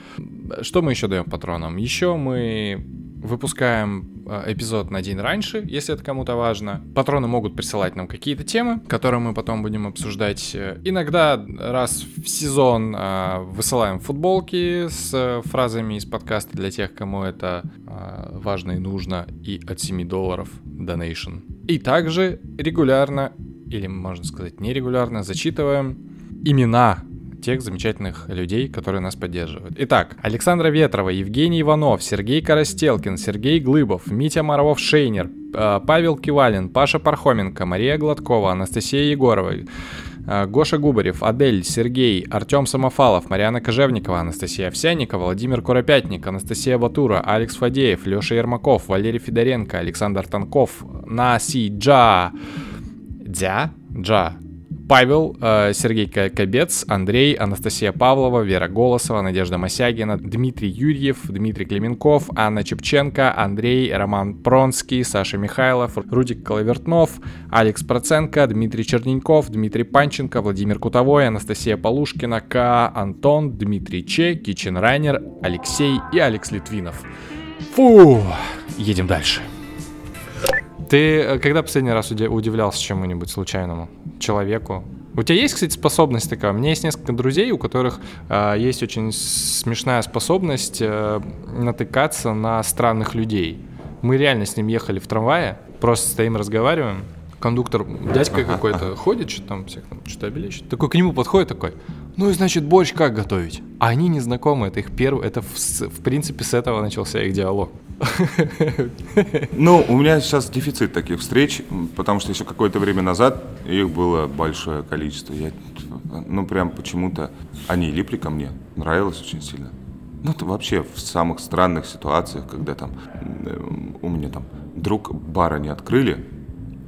Что мы еще даем патронам? Еще мы выпускаем э, эпизод на день раньше, если это кому-то важно. Патроны могут присылать нам какие-то темы, которые мы потом будем обсуждать. Иногда раз в сезон э, высылаем футболки с э, фразами из подкаста для тех, кому это э, важно и нужно, и от 7 долларов donation. И также регулярно, или можно сказать нерегулярно, зачитываем имена тех замечательных людей, которые нас поддерживают. Итак, Александра Ветрова, Евгений Иванов, Сергей Коростелкин, Сергей Глыбов, Митя Моровов-Шейнер, э, Павел Кивалин, Паша Пархоменко, Мария Гладкова, Анастасия Егорова, э, Гоша Губарев, Адель, Сергей, Артем Самофалов, Марьяна Кожевникова, Анастасия Овсянникова, Владимир Куропятник, Анастасия Батура, Алекс Фадеев, Леша Ермаков, Валерий Федоренко, Александр Танков, Наси Джа, Дзя, Джа, Павел, э, Сергей Кобец, Андрей, Анастасия Павлова, Вера Голосова, Надежда Мосягина, Дмитрий Юрьев, Дмитрий Клименков, Анна Чепченко, Андрей, Роман Пронский, Саша Михайлов, Рудик Коловертнов, Алекс Проценко, Дмитрий Черненьков, Дмитрий Панченко, Владимир Кутовой, Анастасия Полушкина, К. Антон, Дмитрий Че, Кичен Райнер, Алексей и Алекс Литвинов. Фу, едем дальше. Ты э, когда последний раз уди- удивлялся чему-нибудь случайному человеку? У тебя есть, кстати, способность такая? У меня есть несколько друзей, у которых э, есть очень смешная способность э, натыкаться на странных людей. Мы реально с ним ехали в трамвае, просто стоим, разговариваем. Кондуктор, дядька какой-то ходит, что там всех там что-то обелечит. Такой к нему подходит такой, ну и значит борщ как готовить? А они не знакомы, это их первый, это в, в принципе с этого начался их диалог. Ну, у меня сейчас дефицит таких встреч, потому что еще какое-то время назад их было большое количество. Я, ну, прям почему-то они липли ко мне, нравилось очень сильно. Ну, это вообще в самых странных ситуациях, когда там у меня там друг бара не открыли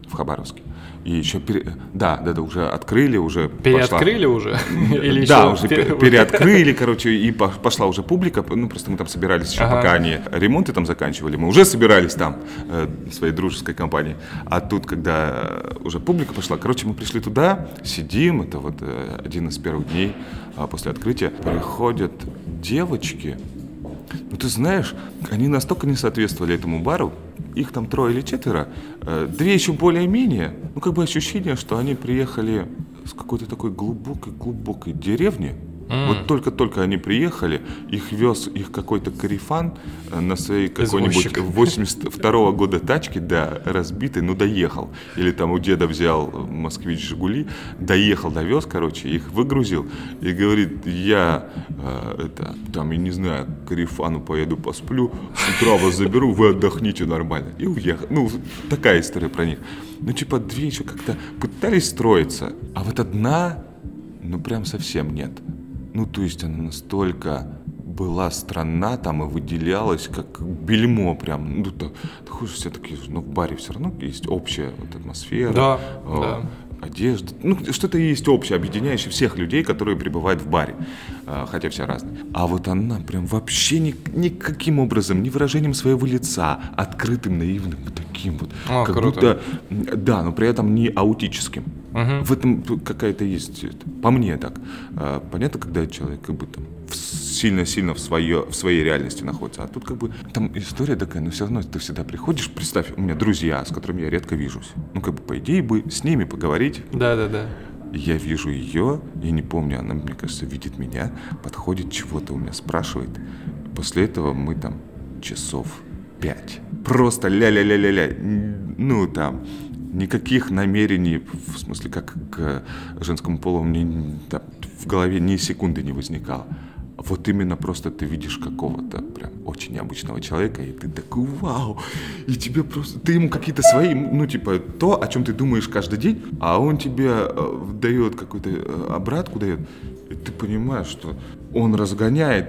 в Хабаровске. И еще пере... да, да, да, уже открыли, уже пошла- Переоткрыли уже? Или да, уже пе- пе- переоткрыли, короче, и по- пошла уже публика. Ну, просто мы там собирались еще, Ага. пока они ремонты там заканчивали. Мы уже собирались там, э, своей дружеской компании. А тут, когда э, уже публика пошла, короче, мы пришли туда, сидим, это вот э, один из первых дней а, после открытия. Приходят девочки, ну, ты знаешь, они настолько не соответствовали этому бару, их там трое или четверо, э, две еще более-менее, ну, как бы ощущение, что они приехали с какой-то такой глубокой-глубокой деревни, Вот только-только они приехали, их вез их какой-то карифан э, на своей какой-нибудь Извозчик. 82 года тачке, да, разбитый, ну доехал. Или там у деда взял э, москвич Жигули, доехал, довез, короче, их выгрузил и говорит, я э, это, там, я не знаю, к карифану поеду посплю, с утра вас заберу, вы отдохните нормально. И уехал. Ну, такая история про них. Ну, типа, две еще как-то пытались строиться, а вот одна, ну, прям совсем нет. Ну, то есть она настолько была странна там и выделялась как бельмо прям. Ну, ты, ты ходишь, все такие, ну, в баре все равно есть общая вот атмосфера. Да, э, да. Одежда. Ну, что-то есть общее, объединяющее всех людей, которые пребывают в баре. э, Хотя все разные. А вот она прям вообще ни- никаким образом, ни выражением своего лица, открытым, наивным, вот таким вот. О, как круто. будто, да, но при этом не аутическим. В этом какая-то есть, по мне так. А, Понятно, когда человек как бы там сильно-сильно в, свое, в своей реальности находится. А тут как бы там история такая, но все равно ты всегда приходишь, представь, у меня друзья, с которыми я редко вижусь. Ну, как бы, по идее, бы с ними поговорить. Да-да-да. Я вижу ее, я не помню, она, мне кажется, видит меня, подходит, чего-то у меня спрашивает. После этого мы там часов пять. Просто ля-ля-ля-ля-ля. Ну, там, никаких намерений, в смысле, как к женскому полу, н- там в голове ни секунды не возникало. Вот именно просто ты видишь какого-то прям очень необычного человека, и ты такой, вау, и тебе просто, ты ему какие-то свои, ну, типа, то, о чем ты думаешь каждый день, а он тебе э, дает какую-то э, обратку, дает, и ты понимаешь, что он разгоняет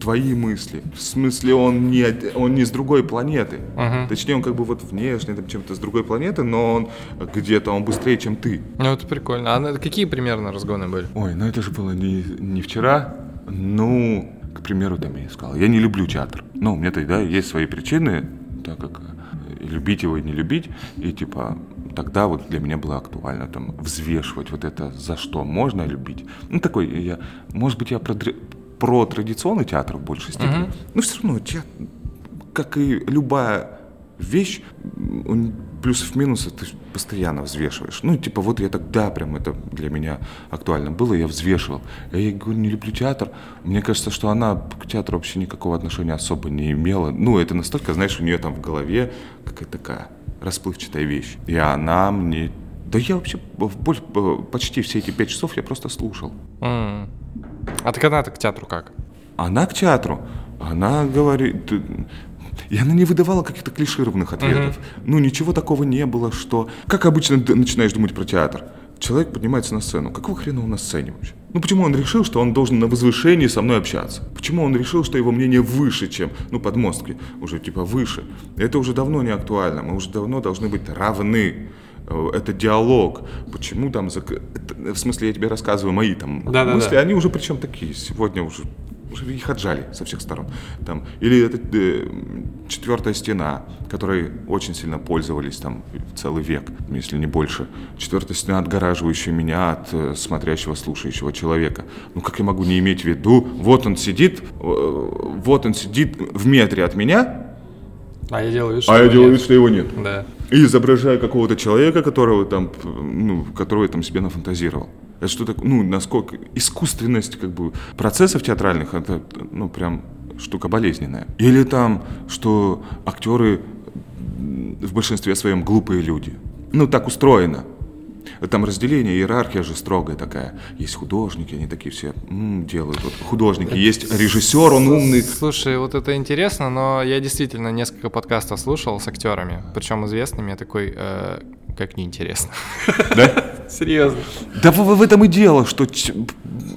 твои мысли. В смысле, он не, он не с другой планеты. Точнее, он как бы вот внешне там чем-то с другой планеты, но он где-то, он быстрее, чем ты. Ну, это прикольно. А какие примерно разгоны были? Ой, ну это же было не, не вчера. Ну, к примеру, там я сказал, я не люблю театр. Ну, у меня-то, да, есть свои причины, так как э, любить его и не любить. И типа тогда вот для меня было актуально там взвешивать вот это, за что можно любить. Ну, такой я, может быть, я про, про традиционный театр в большей степени. Но все равно театр, как и любая вещь, он плюсов минусов ты постоянно взвешиваешь. Ну, типа, вот я тогда прям это для меня актуально было, я взвешивал. Я говорю, не люблю театр. Мне кажется, что она к театру вообще никакого отношения особо не имела. Ну, это настолько, знаешь, у нее там в голове какая-то такая расплывчатая вещь. И она мне... Да я вообще почти все эти пять часов я просто слушал. М. А так она-то к театру как? Она к театру, она говорит... И она не выдавала каких-то клишированных ответов. Ну, ничего такого не было, что... Как обычно ты начинаешь думать про театр? Человек поднимается на сцену. Какого хрена он на сцене вообще? Ну, почему он решил, что он должен на возвышении со мной общаться? Почему он решил, что его мнение выше, чем... Ну, подмостки уже типа выше. Это уже давно не актуально. Мы уже давно должны быть равны. Э, Это диалог. Почему там... зак- это- в смысле, я тебе рассказываю мои там Да-да-да. мысли, они уже причем такие. Сегодня уже, уже их отжали со всех сторон. Там, или это э, четвертая стена, которой очень сильно пользовались там целый век, если не больше. Четвертая стена, отгораживающая меня от э, смотрящего, слушающего человека. Ну как я могу не иметь в виду, вот он сидит, э, вот он сидит в метре от меня, А я делаю вид, а я его делаю нет. вид, что его нет. Да. И изображаю какого-то человека, которого там, ну, которого я там себе нафантазировал. Это что такое, ну, насколько искусственность, как бы, процессов театральных, это, ну, прям штука болезненная. Или там, что актеры в большинстве своем глупые люди. Ну, так устроено. Там разделение, иерархия же строгая такая. Есть художники, они такие все м, делают. Вот художники, есть режиссер, он умный. Слушай, вот это интересно, но я действительно несколько подкастов слушал с актерами, причем известными, я такой, э, как неинтересно. Да? Серьезно. Да в, этом и дело, что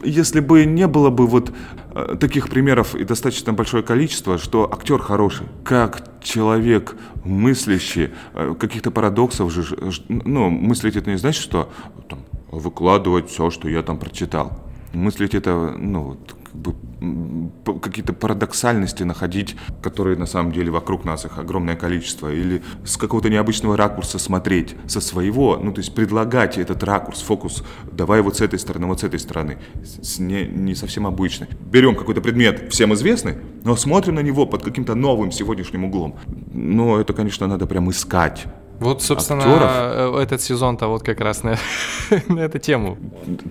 если бы не было бы вот э, таких примеров и достаточно большое количество, что актер хороший, как человек мыслящий, э, каких-то парадоксов же, ну, мыслить это не значит, что там, выкладывать все, что я там прочитал. Мыслить это, ну, как бы, какие-то парадоксальности находить, которые на самом деле вокруг нас их огромное количество, или с какого-то необычного ракурса смотреть, со своего, ну то есть предлагать этот ракурс, фокус, давай вот с этой стороны, вот с этой стороны, с- с не, не совсем обычный. Берем какой-то предмет, всем известный, но смотрим на него под каким-то новым сегодняшним углом. Но это, конечно, надо прям искать. Вот, собственно, Актеров? э, этот сезон-то вот как раз на, на эту тему.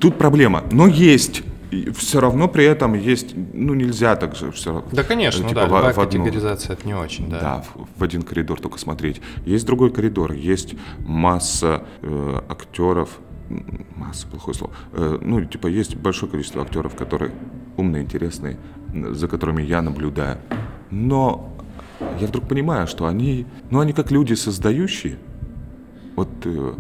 Тут проблема. Но есть все равно при этом есть, ну нельзя так же все. Да, конечно, типа да, в- любая в одну. категоризация это не очень, да. Да, в, в один коридор только смотреть. Есть другой коридор, есть масса э, актеров, масса плохое слово. Э, ну, типа, есть большое количество актеров, которые умные, интересные, за которыми я наблюдаю. Но я вдруг понимаю, что они, ну, они как люди создающие, вот э,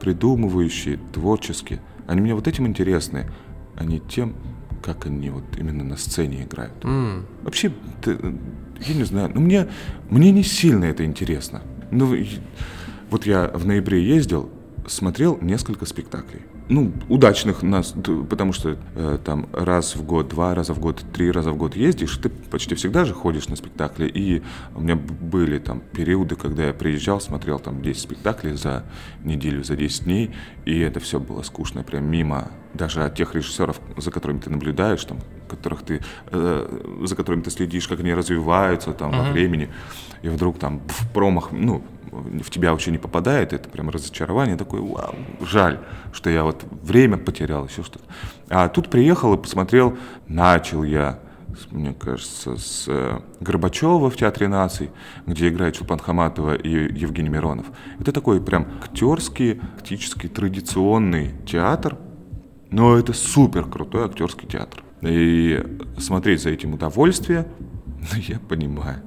придумывающие, творческие. Они мне вот этим интересны, а не тем, как они вот именно на сцене играют. Вообще, ты, я не знаю, ну мне, мне не сильно это интересно. Ну, вот я в ноябре ездил, смотрел несколько спектаклей. Ну, удачных нас, потому что э, там раз в год, два раза в год, три раза в год ездишь, ты почти всегда же ходишь на спектакли. И у меня были там периоды, когда я приезжал, смотрел там 10 спектаклей за неделю, за 10 дней, и это все было скучно, прям мимо даже от тех режиссеров, за которыми ты наблюдаешь, там, которых ты, э, за которыми ты следишь, как они развиваются там во времени, и вдруг там в промах, ну, в тебя вообще не попадает, это прям разочарование такое, вау, жаль, что я вот время потерял, еще что-то. А тут приехал и посмотрел, начал я, мне кажется, с э, Горбачева в Театре наций, где играет Чулпан Хаматова и Евгений Миронов. Это такой прям актерский, практически традиционный театр, но это супер крутой актерский театр. И смотреть за этим удовольствие, я понимаю,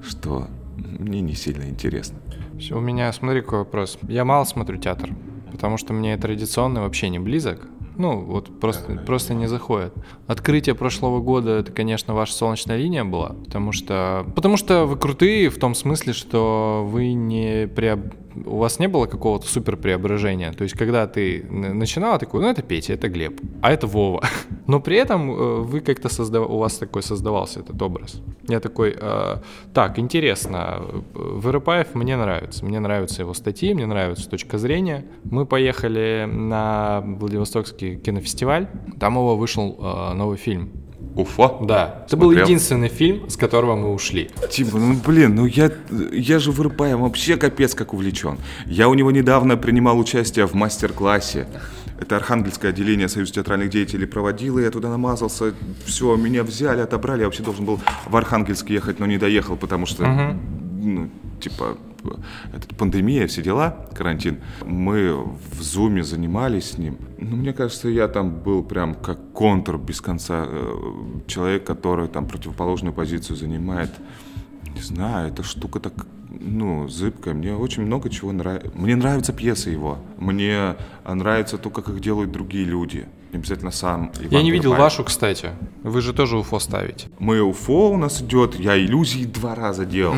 что мне не сильно интересно. Всё, У меня, смотри, какой вопрос. Я мало смотрю театр, потому что мне традиционный вообще не близок. Ну, вот просто, просто не заходит. Открытие прошлого года, это, конечно, ваша солнечная линия была, потому что, потому что вы крутые в том смысле, что вы не преоб... у вас не было какого-то супер преображения. То есть, когда ты начинала, такой, ну, это Петя, это Глеб, а это Вова. Но при этом э, вы как-то создав... у вас такой создавался этот образ. Я такой, э, так, интересно, Вырыпаев мне нравится. Мне нравятся его статьи, мне нравится точка зрения. Мы поехали на Владивостокский кинофестиваль. Там его вышел э, новый фильм. Уфа? Да, это был единственный фильм, с которого мы ушли. Типа, ну блин, ну я, я же Вырыпаем вообще капец как увлечен. Я у него недавно принимал участие в мастер-классе. Это Архангельское отделение Союза театральных деятелей проводило, я туда намазался, все, меня взяли, отобрали, я вообще должен был в Архангельск ехать, но не доехал, потому что, ну, типа, этот, пандемия, все дела, карантин. Мы в зуме занимались с ним. Ну, мне кажется, я там был прям как контур без конца. э, Человек, который там противоположную позицию занимает. Не знаю, эта штука так, ну, зыбкая. Мне очень много чего нравится. Мне нравятся пьесы его. Мне нравится то, как их делают другие люди. Не обязательно сам Иван Я не видел вашу, кстати. Вы же тоже УФО ставите. Мы УФО у нас идет, я иллюзии два раза делал.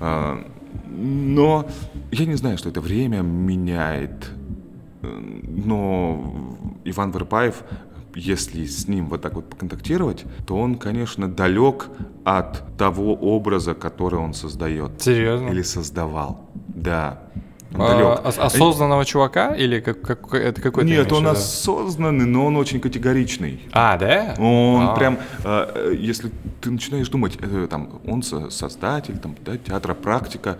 А, но я не знаю, что это время меняет. Но Иван Вырпаев, если с ним вот так вот поконтактировать, то он, конечно, далек от того образа, который он создает. Серьезно? Или создавал. Да. А, далек. ос- осознанного чувака или как, как- это какой ты Нет, он виду? осознанный, но он очень категоричный. А, да? Он А. прям, э, э, если ты начинаешь думать, э, там, он со- создатель там, да, театра практика,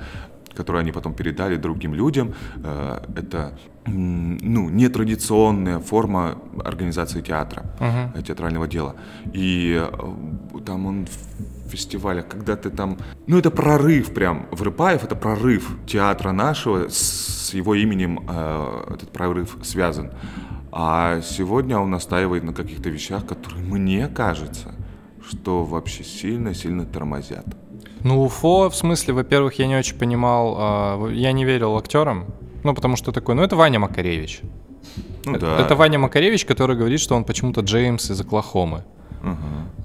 которую они потом передали другим людям, э, это ну, нетрадиционная форма организации театра, э, театрального дела. И там он фестивалях, когда ты там... Ну, это прорыв прям. Врыпаев — это прорыв театра нашего, с его именем э, этот прорыв связан. А сегодня он настаивает на каких-то вещах, которые, мне кажется, что вообще сильно-сильно тормозят. Ну, УФО, в смысле, во-первых, я не очень понимал, а, я не верил актерам, ну, потому что такой, ну, это Ваня Макаревич. Ну Э- да. Это Ваня Макаревич, который говорит, что он почему-то Джеймс из Оклахомы.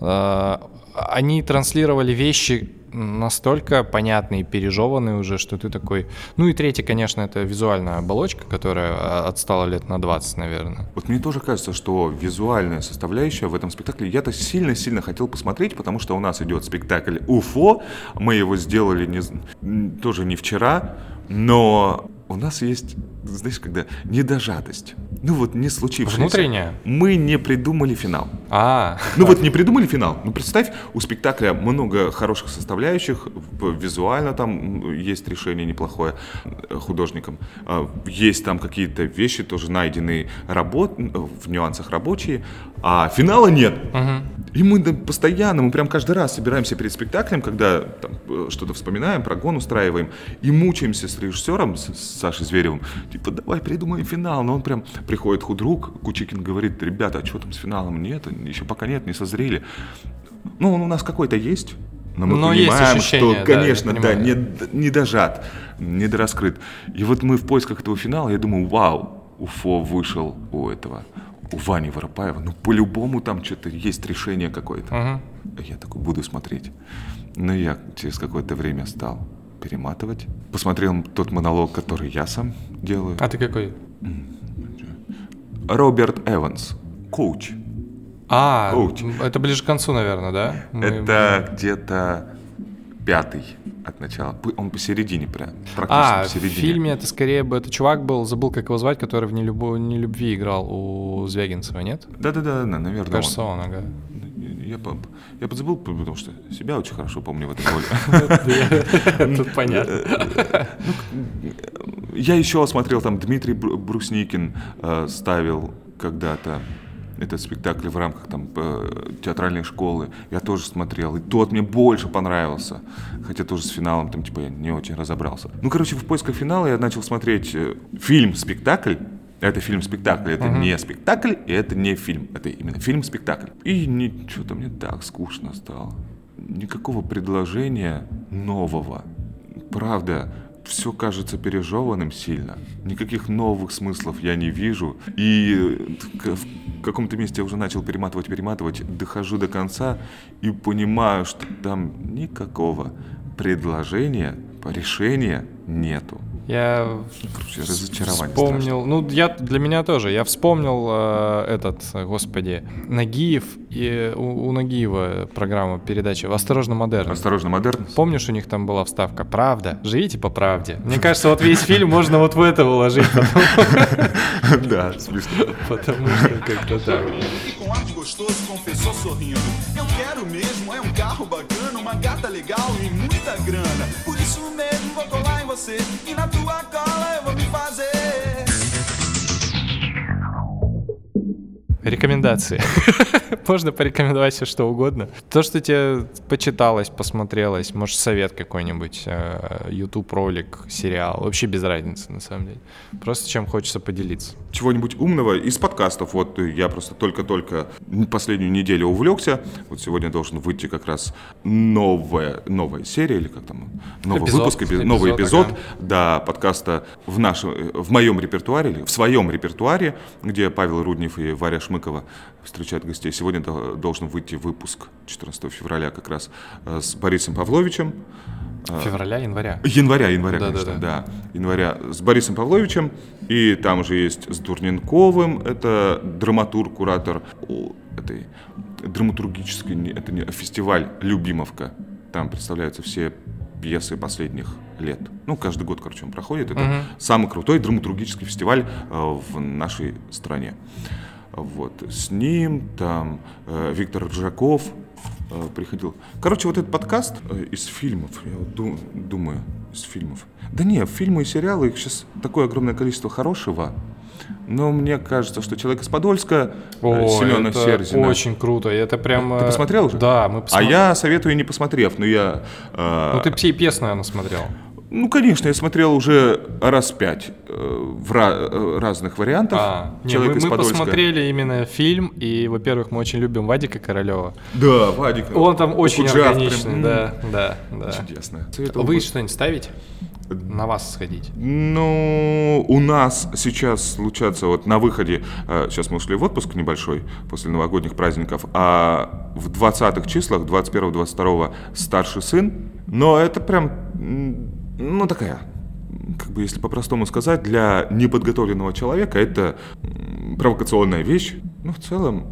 А, Они транслировали вещи настолько понятные и пережеванные уже, что ты такой... Ну и третий, конечно, это визуальная оболочка, которая а, отстала лет на 20, наверное. Вот мне тоже кажется, что визуальная составляющая в этом спектакле, я-то сильно-сильно хотел посмотреть, потому что у нас идет спектакль «Уфо», мы его сделали не, тоже не вчера, но у нас есть, знаешь, когда недожатость. Ну вот не случившееся. Внутренняя? Мы не придумали финал. А, Ну вот не придумали финал. Ну представь, у спектакля много хороших составляющих, визуально там есть решение неплохое э, художникам. А, Есть там какие-то вещи тоже найденные работ, в нюансах рабочие, а финала нет. И мы да, постоянно, мы прям каждый раз собираемся перед спектаклем, когда там, э, что-то вспоминаем, прогон устраиваем, и мучаемся с режиссером, с, с Сашей Зверевым, типа, давай придумаем финал. Но он прям приходит худрук, Кучикин говорит, ребята, а что там с финалом? Нет, еще пока нет, не созрели. Ну, он у нас какой-то есть, но мы Но есть понимаем, ощущение, что, да, конечно, да, не, не дожат, не дораскрыт. И вот мы в поисках этого финала, я думаю, вау, Уфо вышел у этого, у Вани Воропаева. Ну, по-любому там что-то есть решение какое-то. Я такой, буду смотреть. Но я через какое-то время стал перематывать. Посмотрел тот монолог, который я сам делаю. а ты какой? Роберт Эванс, коуч. А, Коуч. это ближе к концу, наверное, да? Мы- Это где-то пятый от начала. Он посередине прям, практически А, в посередине. фильме это скорее бы это чувак был, забыл, как его звать, который в «Нелюбо- «Нелюбви» играл у Звягинцева, нет? Да-да-да, да, наверное, Кажется, он. он, ага. Я, я подзабыл, потому что себя очень хорошо помню в этой роли. Тут понятно. Я еще смотрел, там Дмитрий Бру- Брусникин э, ставил когда-то этот спектакль в рамках там э, театральной школы. Я тоже смотрел, и тот мне больше понравился. Хотя тоже с финалом там типа я не очень разобрался. Ну, короче, в поисках финала я начал смотреть э, фильм-спектакль. Это фильм-спектакль, это не спектакль, и это не фильм, это именно фильм-спектакль. И ничего-то мне так скучно стало. Никакого предложения нового. Правда, все кажется пережеванным сильно. Никаких новых смыслов я не вижу. И к- в каком-то месте я уже начал перематывать, перематывать, дохожу до конца и понимаю, что там никакого предложения, решения нету. Я вспомнил, ну я для меня тоже, я вспомнил э, этот, господи, Нагиев и у, у Нагиева программа передачи «Осторожно, модерн». Осторожно, модерн. Помнишь, у них там была вставка «Правда? Живите по правде». Мне кажется, вот весь фильм можно вот в это уложить, Да, смешно. потому что как-то так. Por isso mesmo vou colar em você E na tua cola eu vou me fazer Рекомендации. Можно порекомендовать все что угодно. То, что тебе почиталось, посмотрелось, может, совет какой-нибудь, э, YouTube ролик, сериал, вообще без разницы, на самом деле. Просто чем хочется поделиться. Чего-нибудь умного из подкастов. Вот я просто только-только последнюю неделю увлекся. Вот сегодня должен выйти как раз новая, новая серия, или как там, новый Эпизод. выпуск, эпи- Эпизод, новый эпизод, ага. да, подкаста в нашем, в моем репертуаре, или в своем репертуаре, где Павел Руднев и Варя Шмыкова встречают гостей. Сегодня до- должен выйти выпуск 14 февраля как раз э, с Борисом Павловичем. Февраля, января. Января, января, Да, да, конечно, да. да, января с Борисом Павловичем, и там же есть с Дурненковым, это драматург, куратор у этой драматургической, это не а фестиваль Любимовка, там представляются все пьесы последних лет. Ну, каждый год, короче, он проходит. Это самый крутой драматургический фестиваль э, в нашей стране. Вот. С ним там э, Виктор Ржаков приходил. Короче, вот этот подкаст э, из фильмов, я вот ду- думаю, из фильмов. Да не, фильмы и сериалы, их сейчас такое огромное количество хорошего. Но мне кажется, что «Человек из Подольска», э, Ой, Семена это Серзина. очень круто. Это прям... Ты э, посмотрел уже? Да, мы А посмотрели. я советую не посмотрев, но я... э, Ну ты всей пьес, наверное, смотрел. Ну, конечно, я смотрел уже раз пять э, в ра- э, разных вариантах. А, не, «Человек мы, из мы Подольска». посмотрели именно фильм, и, во-первых, мы очень любимВадика Королева. Да, Вадик. Он там очень органичный, прям, да, да, да. Чудесно. Вы что-нибудь ставите? На вас сходить. Ну, у нас сейчас случатся вот на выходе, э, сейчас мы ушли в отпуск небольшой после новогодних праздников, а в 20-х числах, 21-22 старший сын, но это прям, ну такая, как бы если по-простому сказать, для неподготовленного человека это провокационная вещь. Ну, в целом,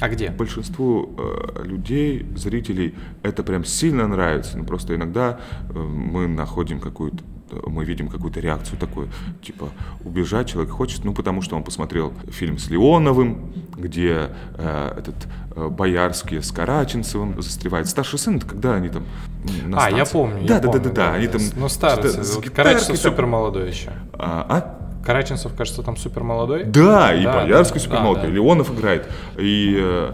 А где? большинству э, людей, зрителей это прям сильно нравится. Ну, просто иногда э, мы находим какую-то мы видим какую-то реакцию такую, типа убежать человек хочет, ну потому что он посмотрел фильм с Леоновым, где э, этот э, Боярский с Караченцевым застревает. Старший сын, это когда они там на А, я помню. Да, я да, помню, да, да, да, они там. Ну, старый. Вот Караченцев там. супер молодой еще. А, а? Караченцев, кажется, там супер молодой. Да, и Да, Боярский да, супермолодой, да, да. Леонов играет. И э,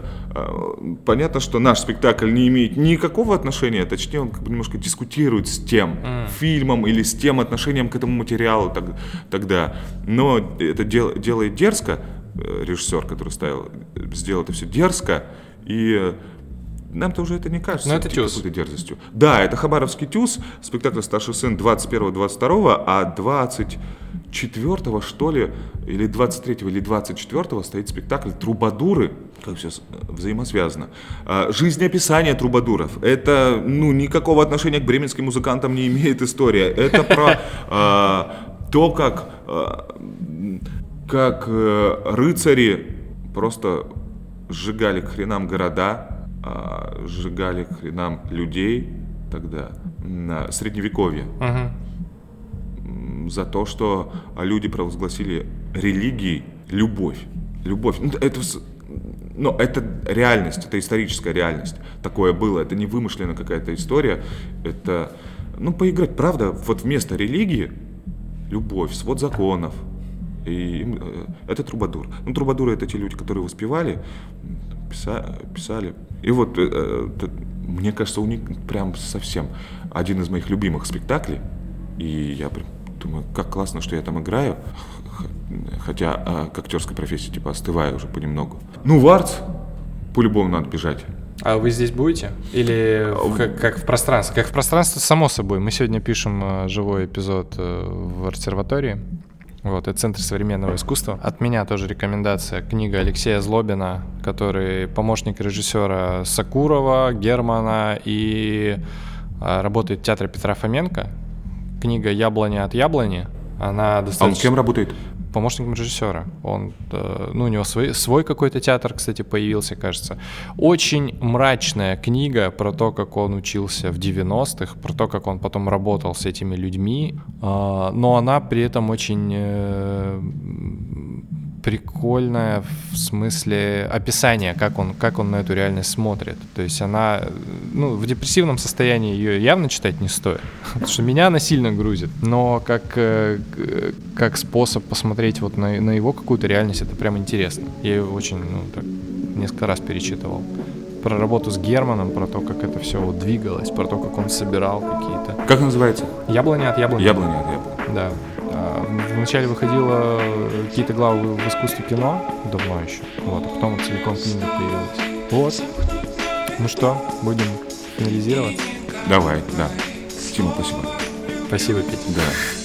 понятно, что наш спектакль не имеет никакого отношения, точнее, он как бы немножко дискутирует с тем фильмом или с тем отношением к этому материалу так- тогда. Но это дел- делает дерзко, э, режиссер, который ставил, э, сделал это все дерзко, и э, нам-то уже это не кажется Но это тюз. какой-то дерзостью. Да, это Хабаровский тюз, спектакль «Старший сын» 21-22, а 24 что ли, или 23 или 24 стоит спектакль «Трубадуры», как все взаимосвязано. А, Жизнеописание трубадуров. Это, ну, никакого отношения к бременским музыкантам не имеет история. Это про а, то, как, а, как э, рыцари просто сжигали к хренам города, сжигали к хренам людей тогда, на средневековье, Мгм. За то, что люди провозгласили религией любовь. Любовь. Ну, это, ну, это реальность, это историческая реальность. Такое было. Это не вымышленная какая-то история. Это, ну, поиграть. Правда, вот вместо религии любовь, свод законов. И э, это трубадур. Ну, трубадуры это те люди, которые воспевали, писа- писали. И вот, э, э, т- мне кажется, у них прям совсем один из моих любимых спектаклей. И я прям думаю, как классно, что я там играю. Хотя а, к актерской профессии типа остываю уже понемногу. Ну, в Арц по-любому надо бежать. А вы здесь будете? Или в- как, как в пространстве? Как в пространстве, само собой. Мы сегодня пишем э, живой эпизод э, в обсерватории. Вот, это Центр современного искусства. От меня тоже рекомендация. Книга Алексея Злобина, который помощник режиссера Сакурова, Германа и работает в театре Петра Фоменко. Книга «Яблони от яблони». Она А он достаточно кем работает? помощником режиссера. Он, э, ну, у него свой, свой какой-то театр, кстати, появился, кажется. Очень мрачная книга про то, как он учился в 90-х, про то, как он потом работал с этими людьми, а, но она при этом очень прикольная в смысле описания, как он, как он на эту реальность смотрит. То есть она, ну, в депрессивном состоянии ее явно читать не стоит, потому что меня она сильно грузит. Но как, э, как способ посмотреть вот на, на его какую-то реальность, это прям интересно. Я ее очень, ну, так, несколько раз перечитывал. Про работу с Германом, про то, как это все вот двигалось, про то, как он собирал какие-то. Как называется? Яблоня от яблони. Яблоня от яблони. Да. Вначале выходило какие-то главы в искусстве кино, давно еще. Вот, а потом целиком книга появилась. Вот. Ну что, будем финализировать? Давай, да. Тима, спасибо. Спасибо, Петя. Да.